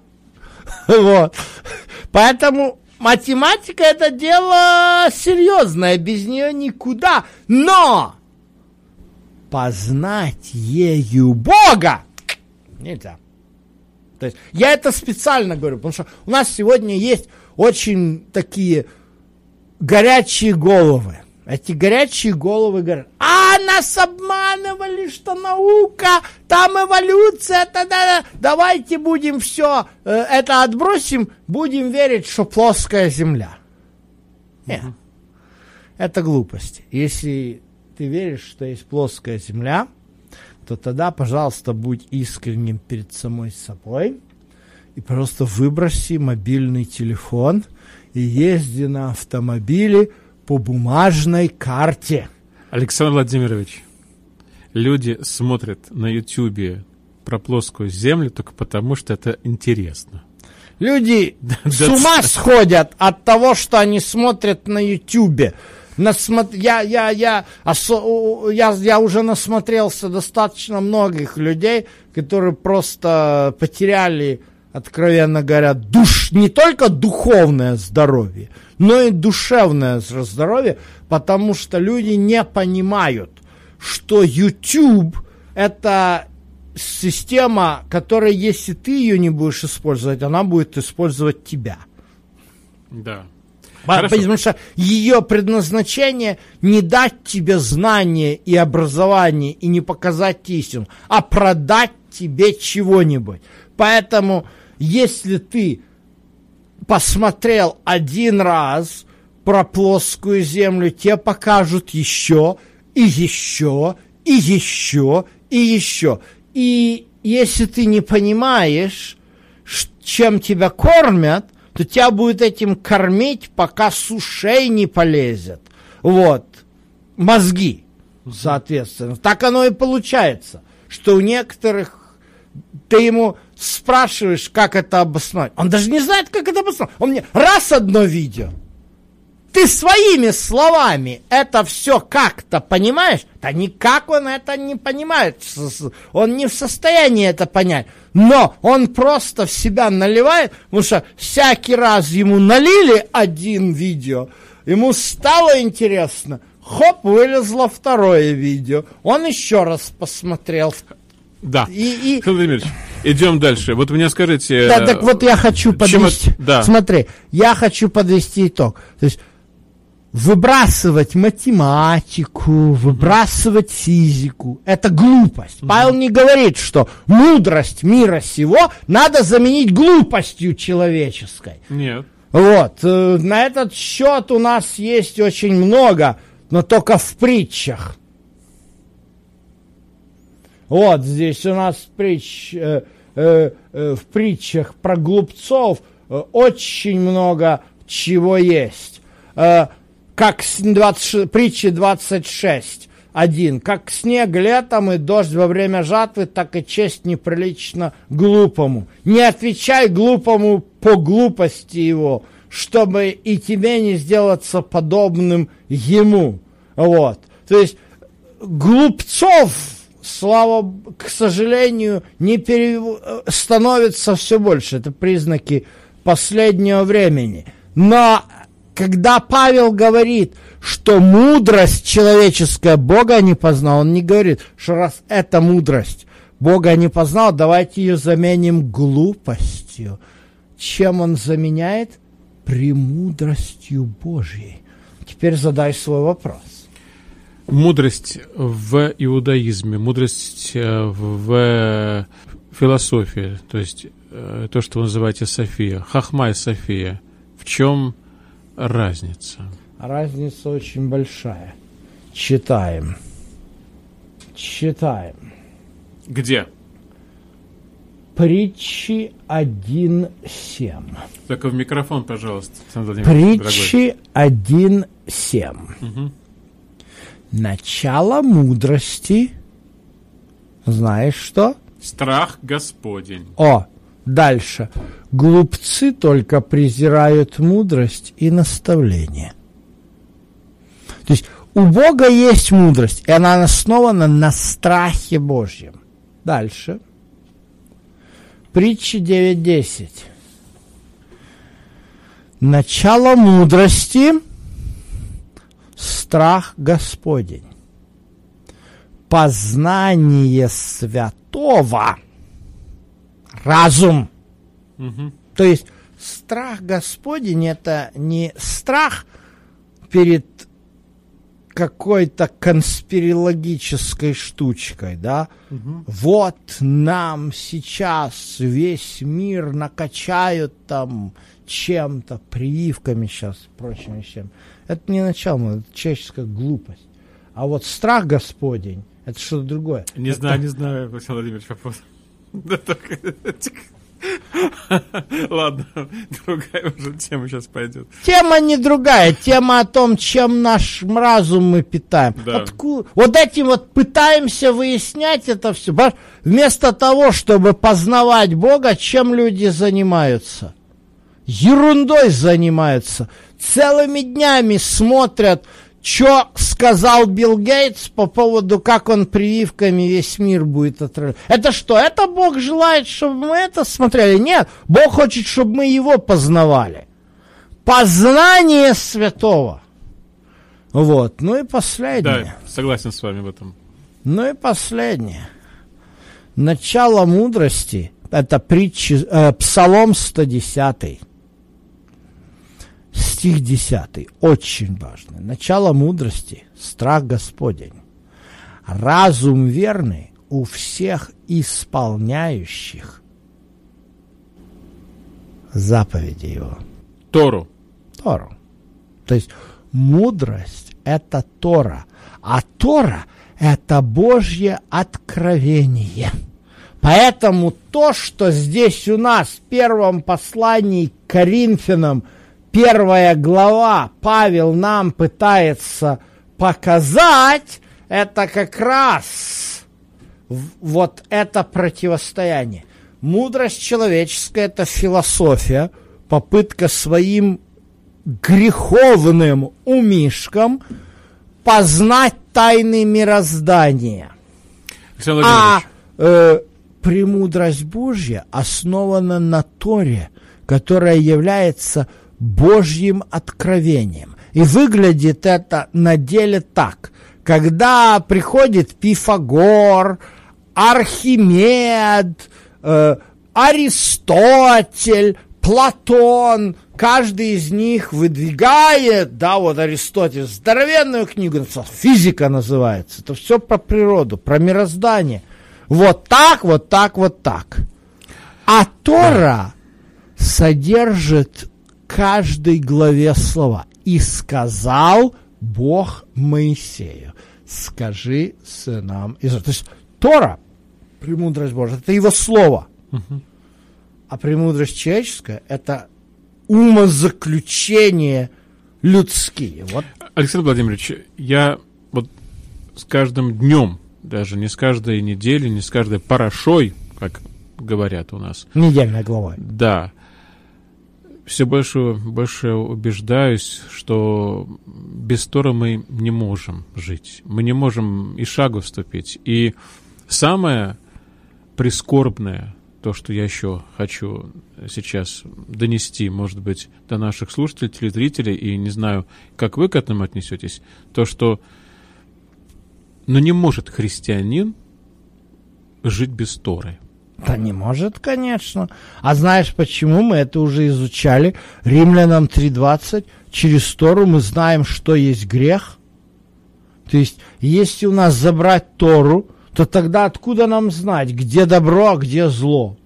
Вот. Поэтому математика это дело серьезное, без нее никуда. Но познать ею Бога нельзя. То есть я это специально говорю, потому что у нас сегодня есть очень такие горячие головы. Эти горячие головы говорят, а нас обманывали, что наука, там эволюция, та -да -да. давайте будем все э, это отбросим, будем верить, что плоская земля. Нет, угу. это глупость. Если ты веришь, что есть плоская земля, то тогда, пожалуйста, будь искренним перед самой собой и просто выброси мобильный телефон и езди на автомобиле, по бумажной карте. Александр Владимирович, люди смотрят на Ютьюбе про плоскую землю только потому, что это интересно. Люди с ума сходят от того, что они смотрят на Ютьюбе. Насмо... Я, я, я, осо... я, я уже насмотрелся достаточно многих людей, которые просто потеряли, откровенно говоря, душ... не только духовное здоровье, но и душевное здоровье, потому что люди не понимают, что YouTube это система, которая, если ты ее не будешь использовать, она будет использовать тебя. Да. Хорошо. Потому что ее предназначение не дать тебе знания и образование и не показать истину, а продать тебе чего-нибудь. Поэтому, если ты посмотрел один раз про плоскую землю, тебе покажут еще, и еще, и еще, и еще. И если ты не понимаешь, чем тебя кормят, то тебя будет этим кормить, пока с ушей не полезет. Вот. Мозги, соответственно. Так оно и получается, что у некоторых ты ему спрашиваешь, как это обосновать. Он даже не знает, как это обосновать. Он мне раз одно видео. Ты своими словами это все как-то понимаешь? Да никак он это не понимает. Он не в состоянии это понять. Но он просто в себя наливает, потому что всякий раз ему налили один видео, ему стало интересно, хоп, вылезло второе видео. Он еще раз посмотрел. Да. И, и... Владимир идем дальше. Вот мне скажите... Да, так вот я хочу подвести... Чем... Да. Смотри, я хочу подвести итог. То есть выбрасывать математику, выбрасывать физику. Это глупость. Mm-hmm. Павел не говорит, что мудрость мира сего надо заменить глупостью человеческой. Нет. Вот. Э, на этот счет у нас есть очень много, но только в притчах. Вот здесь у нас притч, э, э, э, в притчах про глупцов э, очень много чего есть. Э, как 20, притчи 26, 1. Как снег летом и дождь во время жатвы, так и честь неприлично глупому. Не отвечай глупому по глупости его, чтобы и тебе не сделаться подобным ему. Вот. То есть глупцов, слава, к сожалению, не пере... становится все больше. Это признаки последнего времени. Но когда Павел говорит, что мудрость человеческая Бога не познал, он не говорит, что раз это мудрость Бога не познал, давайте ее заменим глупостью. Чем он заменяет? Премудростью Божьей. Теперь задай свой вопрос. Мудрость в иудаизме, мудрость э, в философии, то есть э, то, что вы называете София, Хахма и София. В чем разница? Разница очень большая. Читаем. Читаем. Где? Притчи 1.7. Только в микрофон, пожалуйста, Притчи 1.7. Угу. Начало мудрости. Знаешь что? Страх Господень. О, Дальше. Глупцы только презирают мудрость и наставление. То есть у Бога есть мудрость, и она основана на страхе Божьем. Дальше. Притча 9.10. Начало мудрости – страх Господень. Познание святого – разум. Угу. То есть страх Господень это не страх перед какой-то конспирологической штучкой, да? Угу. Вот нам сейчас весь мир накачают там чем-то, прививками сейчас, прочим вещам. Это не начало, это человеческая глупость. А вот страх Господень, это что-то другое. Не это... знаю, не знаю, Александр Владимирович, вопрос. Ладно, другая уже тема сейчас пойдет. Тема не другая, тема о том, чем наш разум мы питаем. Да. Откуда? Вот этим вот пытаемся выяснять это все. Вместо того, чтобы познавать Бога, чем люди занимаются? Ерундой занимаются. Целыми днями смотрят что сказал Билл Гейтс по поводу, как он прививками весь мир будет отравлять. Это что, это Бог желает, чтобы мы это смотрели? Нет, Бог хочет, чтобы мы его познавали. Познание святого. Вот, ну и последнее. Да, согласен с вами в этом. Ну и последнее. Начало мудрости, это притча, э, Псалом 110 стих 10, очень важный. Начало мудрости – страх Господень. Разум верный у всех исполняющих заповеди его. Тору. Тору. То есть мудрость – это Тора, а Тора – это Божье откровение. Поэтому то, что здесь у нас в первом послании к Коринфянам, первая глава, Павел нам пытается показать, это как раз вот это противостояние. Мудрость человеческая – это философия, попытка своим греховным умишкам познать тайны мироздания. А э, премудрость Божья основана на Торе, которая является Божьим откровением. И выглядит это на деле так. Когда приходит Пифагор, Архимед, э, Аристотель, Платон, каждый из них выдвигает, да, вот Аристотель, здоровенную книгу, физика называется, это все про природу, про мироздание. Вот так, вот так, вот так. А Тора содержит каждой главе слова. И сказал Бог Моисею, скажи сынам Израиля. То есть Тора, премудрость Божия, это его слово. Угу. А премудрость человеческая – это умозаключения людские. Вот. Александр Владимирович, я вот с каждым днем, даже не с каждой неделей, не с каждой парашой, как говорят у нас. Недельная глава. Да. Все больше, больше убеждаюсь, что без Тора мы не можем жить. Мы не можем и шагу вступить. И самое прискорбное, то, что я еще хочу сейчас донести, может быть, до наших слушателей, телезрителей, и не знаю, как вы к этому отнесетесь, то, что ну, не может христианин жить без Торы. Да не может, конечно. А знаешь, почему мы это уже изучали? Римлянам 3.20. Через Тору мы знаем, что есть грех. То есть, если у нас забрать Тору, то тогда откуда нам знать, где добро, а где зло?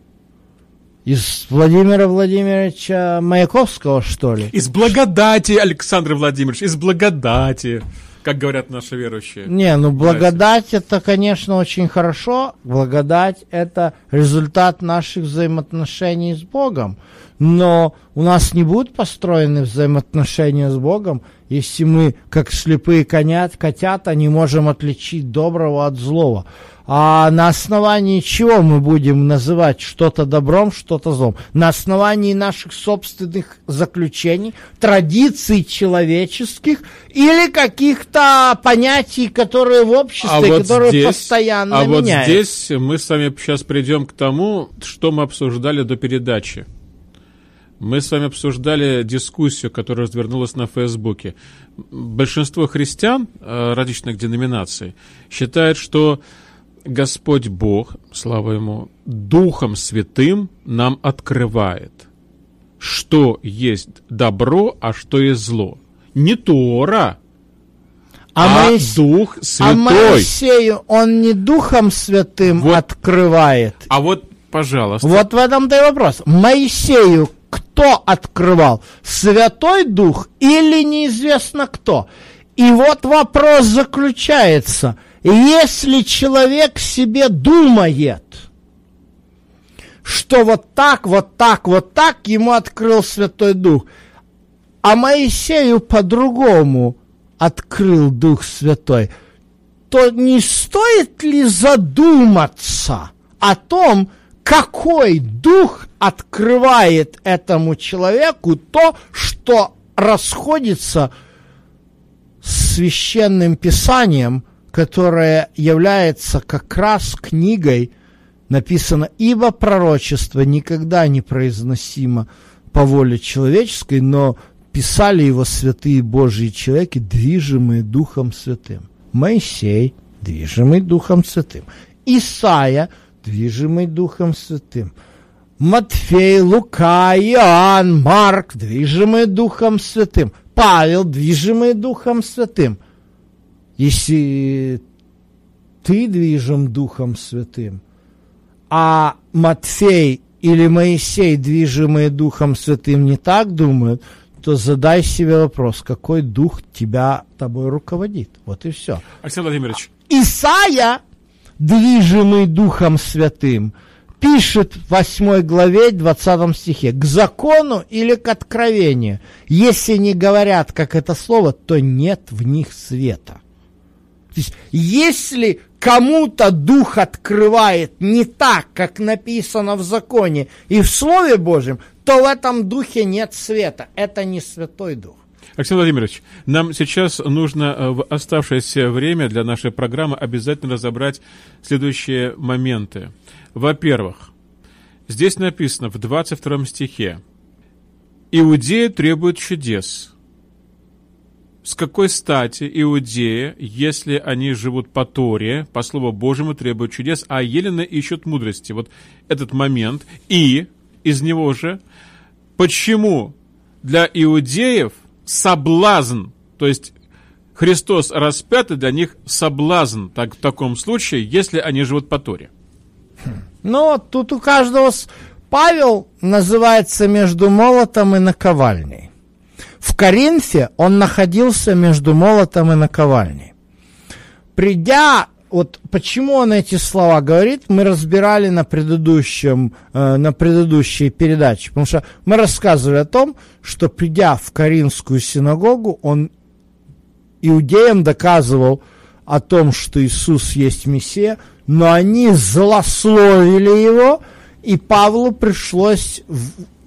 Из Владимира Владимировича Маяковского, что ли? Из благодати, Александр Владимирович, из благодати, как говорят наши верующие. Не, ну благодать это, конечно, очень хорошо. Благодать это результат наших взаимоотношений с Богом. Но у нас не будут построены взаимоотношения с Богом, если мы, как слепые конят, котята, не можем отличить доброго от злого. А на основании чего мы будем называть что-то добром, что-то злом? На основании наших собственных заключений, традиций человеческих или каких-то понятий, которые в обществе, а вот которые здесь, постоянно а меняются. А вот здесь мы с вами сейчас придем к тому, что мы обсуждали до передачи. Мы с вами обсуждали дискуссию, которая развернулась на Фейсбуке. Большинство христиан э, различных деноминаций считает, что Господь Бог, слава Ему, Духом Святым нам открывает, что есть добро, а что есть зло. Не Тора, а, а Моис... Дух а Святой. А Моисею он не Духом Святым вот, открывает. А вот, пожалуйста. Вот в этом-то и вопрос. Моисею кто открывал? Святой Дух или неизвестно кто? И вот вопрос заключается. Если человек себе думает, что вот так, вот так, вот так ему открыл Святой Дух, а Моисею по-другому открыл Дух Святой, то не стоит ли задуматься о том, какой дух открывает этому человеку то, что расходится с священным писанием, которое является как раз книгой, написано «Ибо пророчество никогда не произносимо по воле человеческой, но писали его святые Божьи человеки, движимые Духом Святым». Моисей, движимый Духом Святым. Исаия, движимый Духом Святым. Матфей, Лука, Иоанн, Марк, движимые Духом Святым, Павел, движимые Духом Святым. Если ты движим Духом Святым, а Матфей или Моисей, движимые Духом Святым, не так думают, то задай себе вопрос, какой дух тебя тобой руководит. Вот и все. Александр Владимирович. Исайя, движимый Духом Святым, пишет в 8 главе 20 стихе, к закону или к откровению. Если не говорят, как это слово, то нет в них света. То есть, если кому-то дух открывает не так, как написано в законе и в Слове Божьем, то в этом духе нет света. Это не святой дух. Александр Владимирович, нам сейчас нужно э, в оставшееся время для нашей программы обязательно разобрать следующие моменты. Во-первых, здесь написано в 22 стихе, «Иудея требует чудес». С какой стати иудеи, если они живут по Торе, по Слову Божьему, требуют чудес, а елены ищут мудрости? Вот этот момент. И из него же, почему для иудеев соблазн, то есть Христос распятый для них соблазн так, в таком случае, если они живут по Торе? Ну, тут у каждого... Павел называется между молотом и наковальней. В Коринфе он находился между молотом и наковальней. Придя, вот почему он эти слова говорит, мы разбирали на предыдущем, э, на предыдущей передаче, потому что мы рассказывали о том, что придя в Каринскую синагогу, он иудеям доказывал о том, что Иисус есть Мессия, но они злословили его, и Павлу пришлось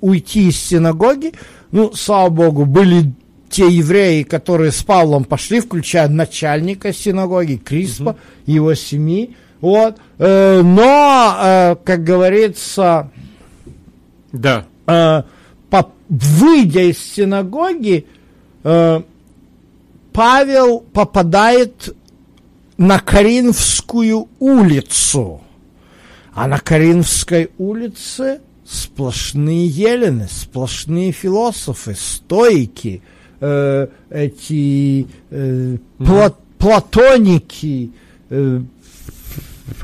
уйти из синагоги, ну, слава богу, были те евреи, которые с Павлом пошли, включая начальника синагоги, Криспа, угу. его семьи. Вот. Э, но, э, как говорится, да. э, выйдя из синагоги, Павел попадает на Каринфскую улицу. А на Каринфской улице сплошные елены, сплошные философы, стойки, э, эти э, пла платоники, э,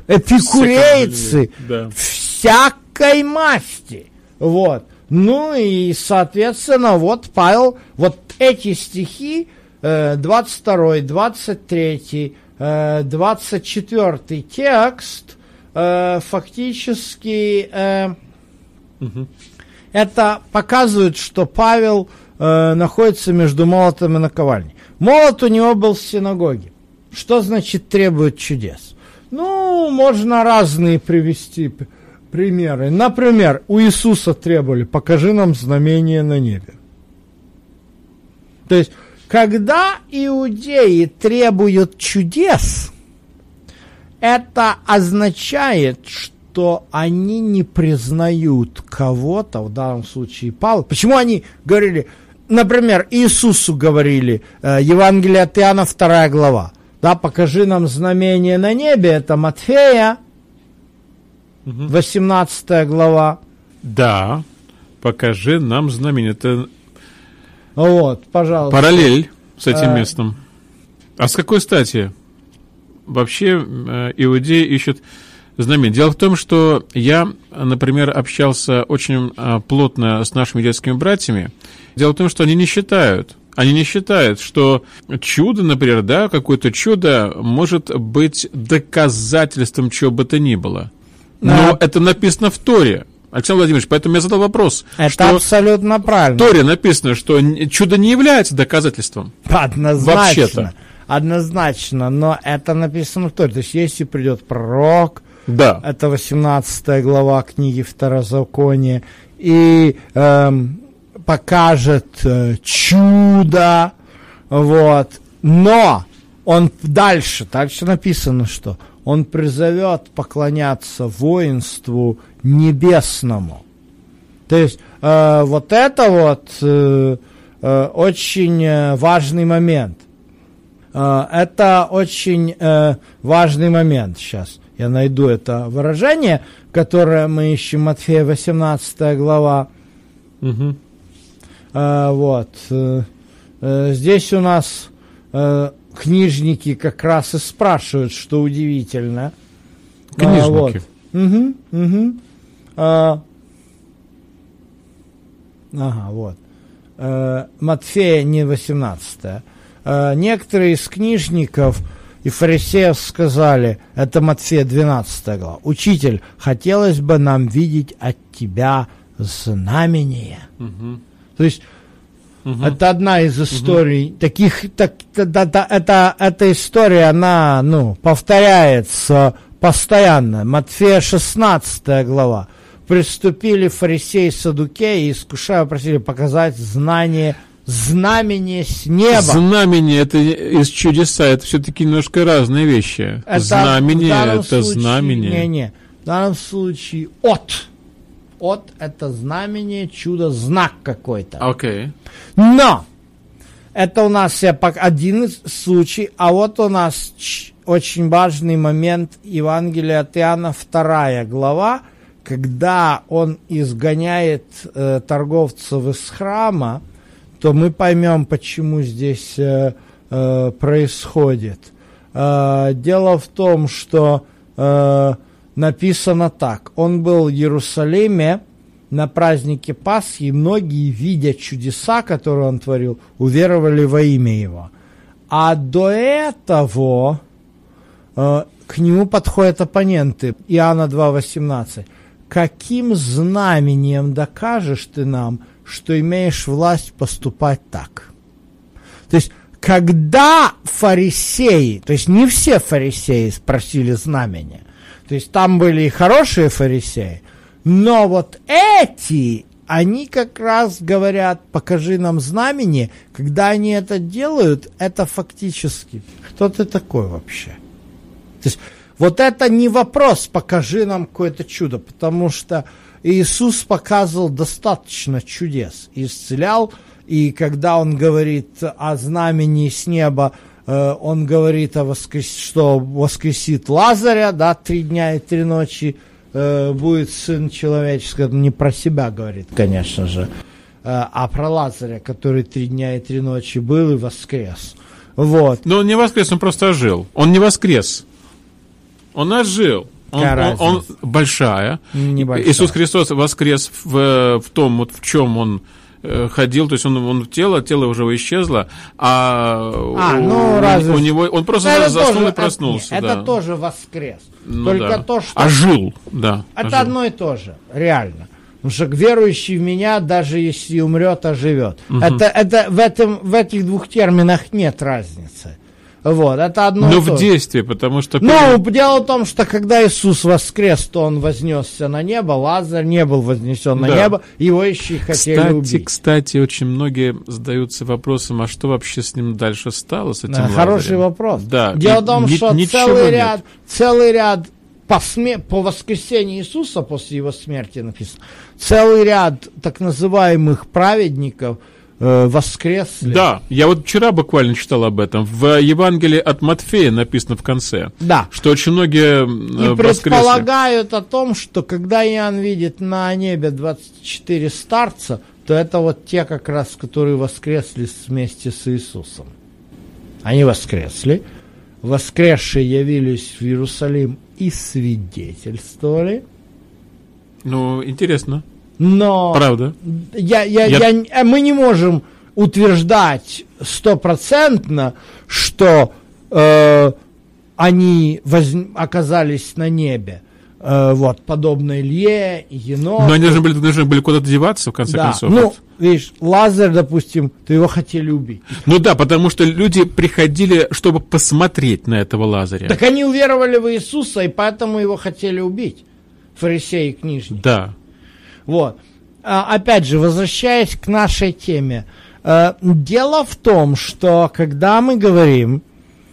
эпикурейцы, да. всякой масти. Вот. Ну и, соответственно, вот Павел, вот эти стихи, э, 22, 23, э, 24 текст, э, фактически э, Это показывает, что Павел э, находится между молотом и наковальней. Молот у него был в синагоге. Что значит требует чудес? Ну, можно разные привести примеры. Например, у Иисуса требовали, покажи нам знамение на небе. То есть, когда иудеи требуют чудес, это означает, что что они не признают кого-то, в данном случае Павла. Почему они говорили, например, Иисусу говорили, э, Евангелие от Иоанна, 2 глава, да, покажи нам знамение на небе, это Матфея, 18 глава. Да, покажи нам знамение. Это вот, пожалуйста. Параллель с этим э... местом. А с какой стати? Вообще э, иудеи ищут знамение. Дело в том, что я, например, общался очень а, плотно с нашими детскими братьями. Дело в том, что они не считают, они не считают, что чудо, например, да, какое-то чудо может быть доказательством чего бы то ни было. Но да. это написано в Торе. Александр Владимирович, поэтому я задал вопрос. Это что абсолютно правильно. В Торе написано, что чудо не является доказательством. Однозначно. Вообще-то. Однозначно, но это написано в Торе. То есть, если придет пророк, да. Это 18 глава книги Второзакония. И эм, покажет э, чудо. Вот. Но он дальше, дальше написано, что он призовет поклоняться воинству небесному. То есть э, вот это вот э, э, очень э, важный момент. Э, это очень э, важный момент сейчас. Я найду это выражение, которое мы ищем, Матфея 18 глава. Угу. А, вот. Э, э, здесь у нас э, книжники как раз и спрашивают, что удивительно. Книжники. А, вот. Угу, угу. А, ага, вот. А, Матфея не 18. А, некоторые из книжников и фарисеев сказали, это Матфея 12 глава, «Учитель, хотелось бы нам видеть от тебя знамение». Угу. То есть Угу. это одна из историй таких, так, та- та- та- это, эта история, она, ну, повторяется постоянно. Матфея 16 глава. Приступили фарисеи садукеи и искушая просили показать знание, знамение с неба. Знамение это из чудеса, это все-таки немножко разные вещи. Это знамение это случае- знамение. Не, не. В данном случае от. От это знамение, чудо, знак какой-то. Окей. Но это у нас один случай, а вот у нас очень важный момент Евангелия от Иоанна, вторая глава, когда он изгоняет э, торговцев из храма, то мы поймем, почему здесь э, э, происходит. Э, дело в том, что э, написано так. Он был в Иерусалиме на празднике Пасхи, и многие, видя чудеса, которые он творил, уверовали во имя его. А до этого э, к нему подходят оппоненты. Иоанна 2.18. Каким знамением докажешь ты нам, что имеешь власть поступать так? То есть, когда фарисеи, то есть не все фарисеи спросили знамения, то есть там были и хорошие фарисеи, но вот эти, они как раз говорят, покажи нам знамение, когда они это делают, это фактически, кто ты такой вообще? То есть вот это не вопрос, покажи нам какое-то чудо, потому что Иисус показывал достаточно чудес, исцелял, и когда он говорит о знамени с неба, э, он говорит, о воскрес... что воскресит Лазаря, да, три дня и три ночи э, будет Сын Человеческий, Он не про себя говорит, конечно же, э, а про Лазаря, который три дня и три ночи был и воскрес. Вот. Но он не воскрес, он просто ожил. Он не воскрес. Он ожил. Он, он- он- большая. Небольшая. Иисус Христос воскрес в, в том, вот в чем он э, ходил, то есть он, он в тело, тело уже исчезло, а, А, у, ну, разве- у него он просто Это заснул тоже- и проснулся. Это, да. это тоже воскрес. Ну Только да. то, что Ожил, да. это ожил. одно и то же, реально. Потому что верующий в меня, даже если умрет, оживет. Это, это в, этом, в этих двух терминах нет разницы. Вот, это одно Но в действии, потому что... Ну, дело в том, что когда Иисус воскрес, то он вознесся на небо, Лазарь не был вознесен на Да. небо, его еще и хотели Кстати, убить. кстати, очень многие задаются вопросом, а что вообще с ним дальше стало, с этим Да, хороший вопрос. Да. Дело в том, ни- что целый нет. ряд, целый ряд по, сме- по воскресении Иисуса после его смерти написано, целый ряд так называемых праведников воскресли. Да, я вот вчера буквально читал об этом. В Евангелии от Матфея написано в конце, Да. что очень многие И э, воскресли. предполагают о том, что когда Иоанн видит на небе 24 старца, то это вот те как раз, которые воскресли вместе с Иисусом. Они воскресли. Воскресшие явились в Иерусалим и свидетельствовали. Ну, интересно, Но правда. я, я, Я- я- э, мы не можем утверждать стопроцентно, что э, они воз- оказались на небе. Э, вот, подобно Илье, Еноку. Но они должны были, должны были куда-то деваться, в конце Да. концов. Ну, видишь, Лазарь, допустим, то его хотели убить. Ну да, потому что люди приходили, чтобы посмотреть на этого Лазаря. Так они уверовали в Иисуса, и поэтому его хотели убить. Фарисеи и книжники. Да. Вот. А, опять же, возвращаясь к нашей теме. э, дело в том, что когда мы говорим,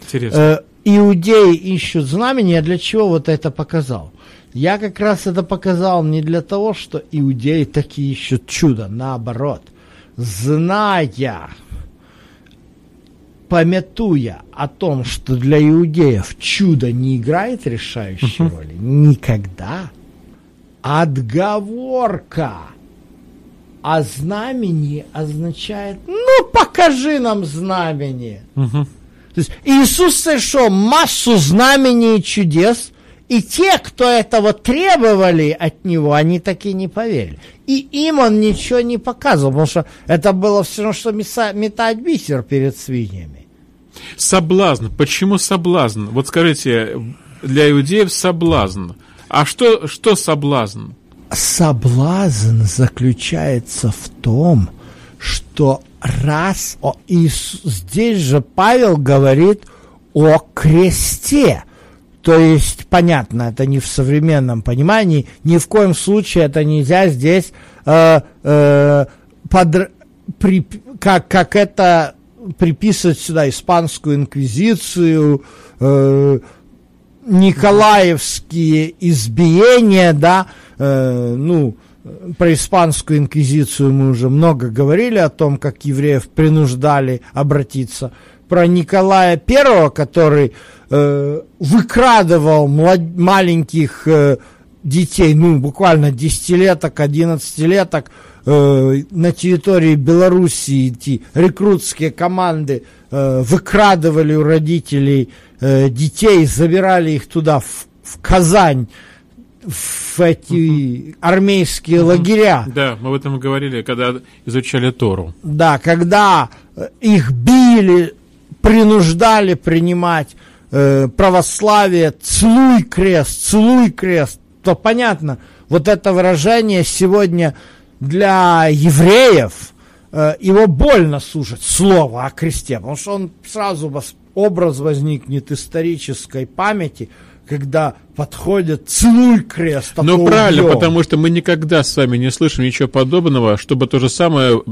Интересно. э, иудеи ищут знамения, для чего вот это показал? Я как раз это показал не для того, что иудеи такие ищут чудо, наоборот. Зная пометуя о том, что для иудеев чудо не играет решающей роли, никогда. Отговорка о знамени означает, ну, покажи нам знамение. То есть Иисус совершил массу знамений и чудес, и те, кто этого требовали от него, они таки не поверили. И им он ничего не показывал, потому что это было все равно, что метать бисер перед свиньями. Соблазн. Почему соблазн? Вот скажите, для иудеев соблазн. А что, что соблазн? Соблазн заключается в том, что раз, о, и здесь же Павел говорит о кресте – то есть, понятно, это не в современном понимании, ни в коем случае это нельзя здесь э, э, под, при, как, как это приписывать сюда испанскую инквизицию, э, Николаевские избиения, да, э, ну, про испанскую инквизицию мы уже много говорили о том, как евреев принуждали обратиться. Про Николая Первого, который э, выкрадывал млад... маленьких э, детей, ну, буквально десятилеток, одиннадцатилеток, э, на территории Белоруссии эти рекрутские команды э, выкрадывали у родителей э, детей, забирали их туда, в, в Казань, в эти армейские лагеря. Да, мы об этом говорили, когда изучали Тору. Да, когда э, их били, принуждали принимать э, православие, целуй крест, целуй крест, то понятно, вот это выражение сегодня для евреев, его больно слушать, слово о кресте, потому что он сразу образ возникнет исторической памяти, когда подходит, целуй крест. Ну, правильно, убьем. потому что мы никогда с вами не слышим ничего подобного, чтобы то же самое,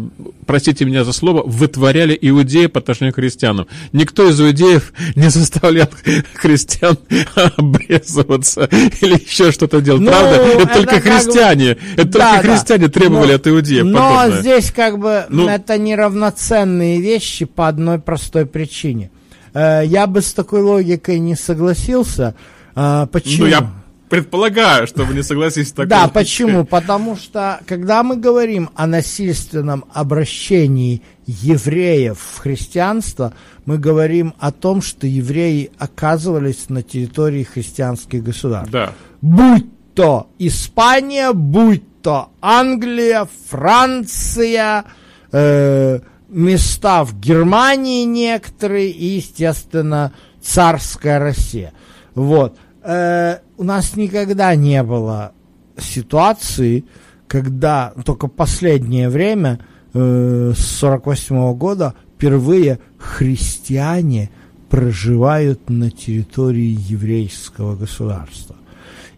простите меня за слово, вытворяли иудеи по отношению к христианам. Никто из иудеев не заставлял христиан обрезываться или еще что-то делать. Ну, Правда? Это, это только христиане. Бы... Это да, только христиане требовали но, от иудеев. Но подобное. здесь как бы ну, это неравноценные вещи по одной простой причине. Э, я бы с такой логикой не согласился, а, почему? Ну, я предполагаю, что вы не согласитесь с такой. Да, почему? Потому что, когда мы говорим о насильственном обращении евреев в христианство, мы говорим о том, что евреи оказывались на территории христианских государств. Да. Будь то Испания, будь то Англия, Франция, э, места в Германии некоторые и, естественно, царская Россия. Вот. Э, у нас никогда не было ситуации, когда только последнее время, э, с 48 года, впервые христиане проживают на территории еврейского государства.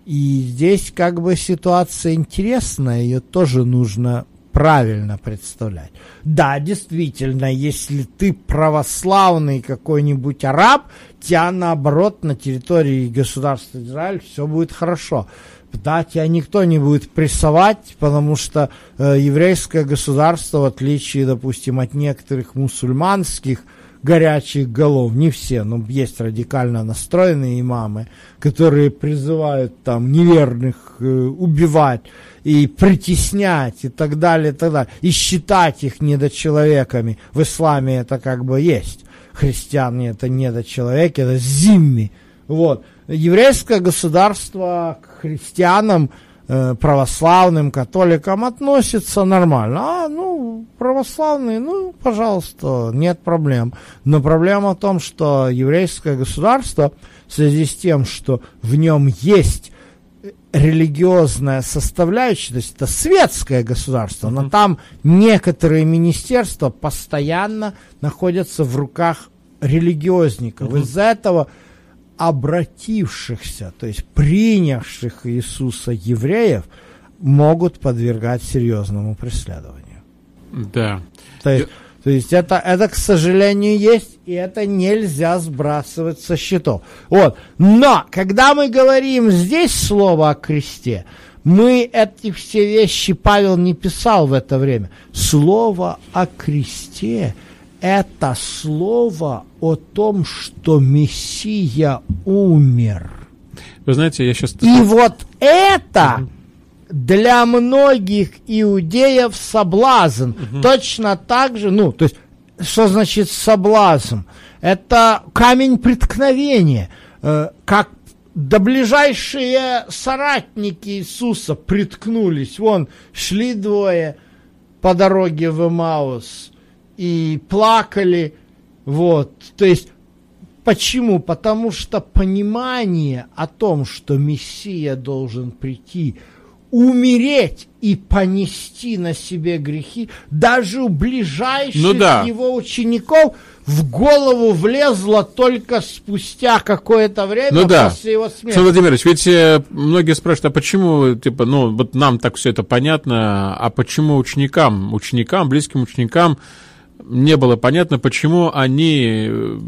И здесь как бы ситуация интересная, ее тоже нужно правильно представлять. Да, действительно, если ты православный какой-нибудь араб, тебя наоборот на территории государства Израиль все будет хорошо. Да, тебя никто не будет прессовать, потому что э, еврейское государство, в отличие, допустим, от некоторых мусульманских, горячих голов, не все, но есть радикально настроенные имамы, которые призывают там неверных э, убивать и притеснять и так далее, и так далее, и считать их недочеловеками. В исламе это как бы есть. Христиане это недочеловеки, это зимми. Вот. Еврейское государство к христианам православным, католикам относится нормально. А, ну, православные, ну, пожалуйста, нет проблем. Но проблема в том, что еврейское государство, в связи с тем, что в нем есть религиозная составляющая, то есть это светское государство, но там некоторые министерства постоянно находятся в руках религиозников. Из-за этого обратившихся, то есть принявших Иисуса евреев, могут подвергать серьезному преследованию. Да. То есть, то есть это, это, к сожалению, есть, и это нельзя сбрасывать со счетов. Вот. Но, когда мы говорим здесь слово о кресте, мы эти все вещи Павел не писал в это время. Слово о кресте – это слово о том, что Мессия умер. Вы знаете, я сейчас... И вот это для многих иудеев соблазн. Угу. Точно так же, ну, то есть, что значит соблазн? Это камень преткновения. Э, как да ближайшие соратники Иисуса приткнулись. Вон, шли двое по дороге в Эмаус и плакали. Вот, то есть, почему? Потому что понимание о том, что Мессия должен прийти – умереть и понести на себе грехи, даже у ближайших ну, да. его учеников в голову влезло только спустя какое-то время ну, да. после его смерти. Александр Владимирович, ведь э, многие спрашивают, а почему, типа, ну, вот нам так все это понятно, а почему ученикам, ученикам, близким ученикам не было понятно, почему они э,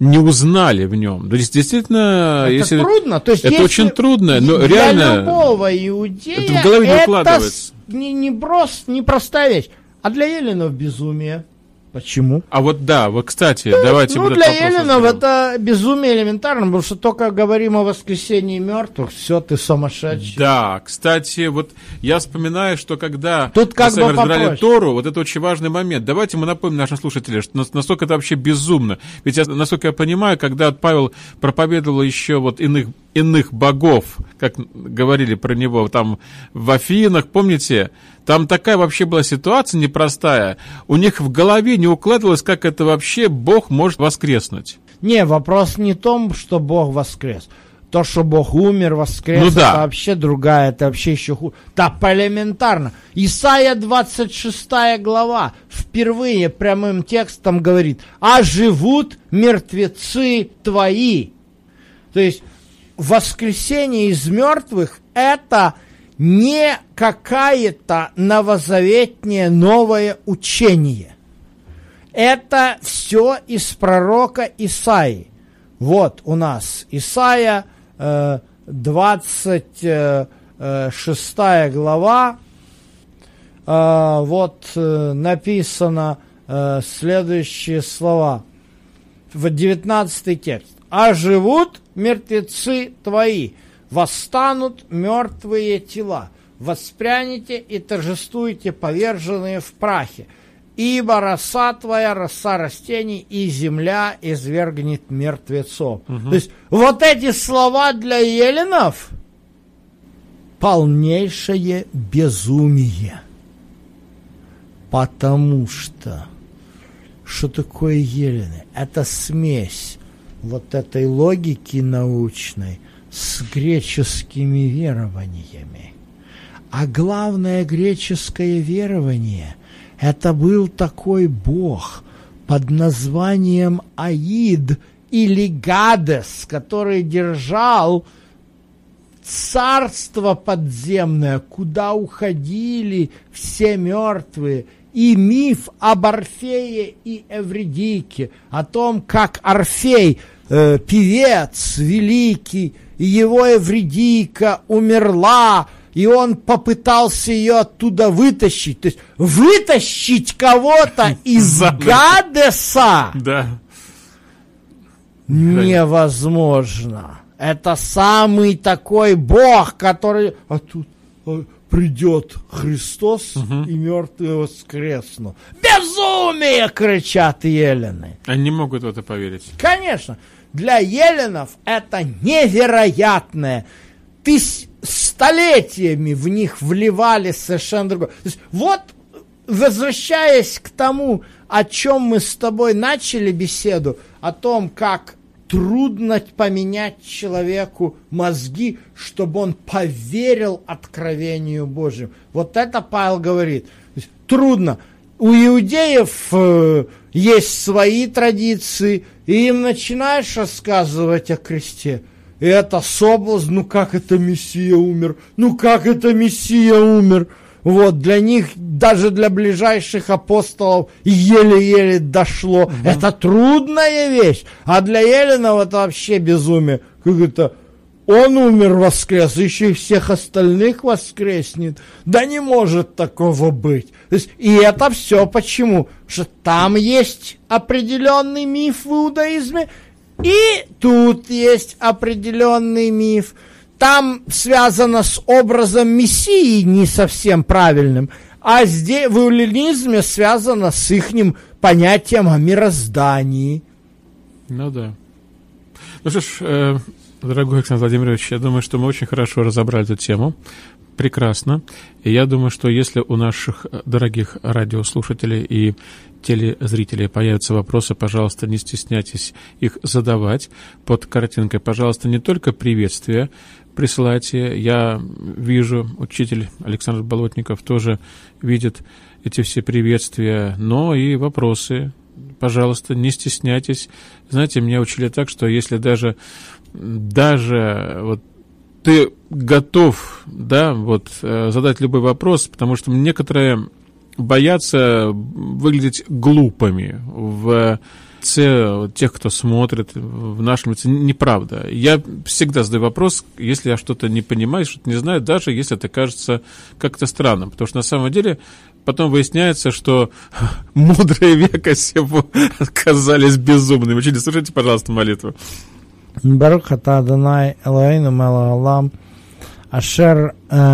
не узнали в нем. То есть, действительно, это если, трудно. То есть, это очень трудно, но для реально... любого иудея это в голове не укладывается. Не, не, прост, не простая вещь. А для Еленов безумие. Почему? А вот да, вот кстати, ну, давайте... Ну, для Еленов это безумие элементарно, потому что только говорим о воскресении мертвых, все, ты сумасшедший. Да, кстати, вот я вспоминаю, что когда Тут как мы бы разбирали попроще. Тору, вот это очень важный момент. Давайте мы напомним нашим слушателям, что насколько это вообще безумно. Ведь, я, насколько я понимаю, когда Павел проповедовал еще вот иных, иных богов, как говорили про него там в Афинах, помните, там такая вообще была ситуация непростая. У них в голове не укладывалось, как это вообще Бог может воскреснуть. Не, вопрос не в том, что Бог воскрес. То, что Бог умер, воскрес, ну, да. это вообще другая, это вообще еще хуже. Так элементарно. Исайя 26 глава впервые прямым текстом говорит, а живут мертвецы твои. То есть воскресение из мертвых это не какое-то новозаветнее новое учение. Это все из пророка Исаи. Вот у нас Исаия, э, 26 глава, э, вот э, написано э, следующие слова. В 19 текст. «А живут мертвецы твои, восстанут мертвые тела, воспрянете и торжествуете поверженные в прахе, ибо роса твоя, роса растений, и земля извергнет мертвецов. Угу. То есть вот эти слова для еленов полнейшее безумие. Потому что что такое елены? Это смесь вот этой логики научной – с греческими верованиями. А главное греческое верование – это был такой бог под названием Аид или Гадес, который держал царство подземное, куда уходили все мертвые, и миф об Орфее и Эвредике, о том, как Орфей, э, певец великий, и его Эвредика умерла, и он попытался ее оттуда вытащить. То есть вытащить кого-то из Гадеса да. невозможно. Это самый такой бог, который... А тут а, придет Христос угу. и мертвые воскреснут. Безумие! кричат елены. Они не могут в это поверить. Конечно для еленов это невероятное. Тыс столетиями в них вливали совершенно другое. Вот, возвращаясь к тому, о чем мы с тобой начали беседу, о том, как трудно поменять человеку мозги, чтобы он поверил откровению Божьему. Вот это Павел говорит. Трудно. У иудеев э, есть свои традиции, и им начинаешь рассказывать о кресте. И это соблазн, ну как это Мессия умер, ну как это Мессия умер. Вот, для них, даже для ближайших апостолов, еле-еле дошло. Угу. Это трудная вещь. А для Еленов это вообще безумие. Как это он умер, воскрес, еще и всех остальных воскреснет. Да не может такого быть. То есть, и это все почему? Что там есть определенный миф в иудаизме, и тут есть определенный миф. Там связано с образом Мессии не совсем правильным, а здесь в иуленизме связано с их понятием о мироздании. Ну да. Ну что ж, э, дорогой Александр Владимирович, я думаю, что мы очень хорошо разобрали эту тему. Прекрасно. И я думаю, что если у наших дорогих радиослушателей и телезрителей появятся вопросы, пожалуйста, не стесняйтесь их задавать. Под картинкой, пожалуйста, не только приветствия присылайте. Я вижу, учитель Александр Болотников тоже видит эти все приветствия, но и вопросы. Пожалуйста, не стесняйтесь. Знаете, меня учили так, что если даже, даже вот ты готов, да, вот э, задать любой вопрос, потому что некоторые боятся выглядеть глупыми в лице тех, кто смотрит, в нашем лице, неправда. Я всегда задаю вопрос, если я что-то не понимаю, что-то не знаю, даже если это кажется как-то странным. Потому что на самом деле потом выясняется, что мудрые века сего оказались безумными. Учитель, слушайте, пожалуйста, молитву. Барух ата Адонай Элоэйну Мела אשר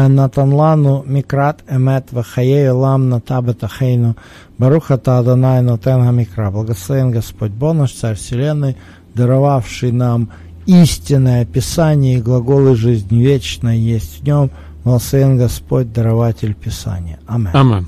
נתן לנו מקראת אמת וחיי עולם נטע בתוכנו. Барух ата Адонай Нотен Гамикра. Благословен Господь Бог наш, Царь Вселенной, даровавший нам истинное Писание и глаголы жизни вечной есть в нем. Благословен Господь, дарователь Писания. Аминь. Аминь.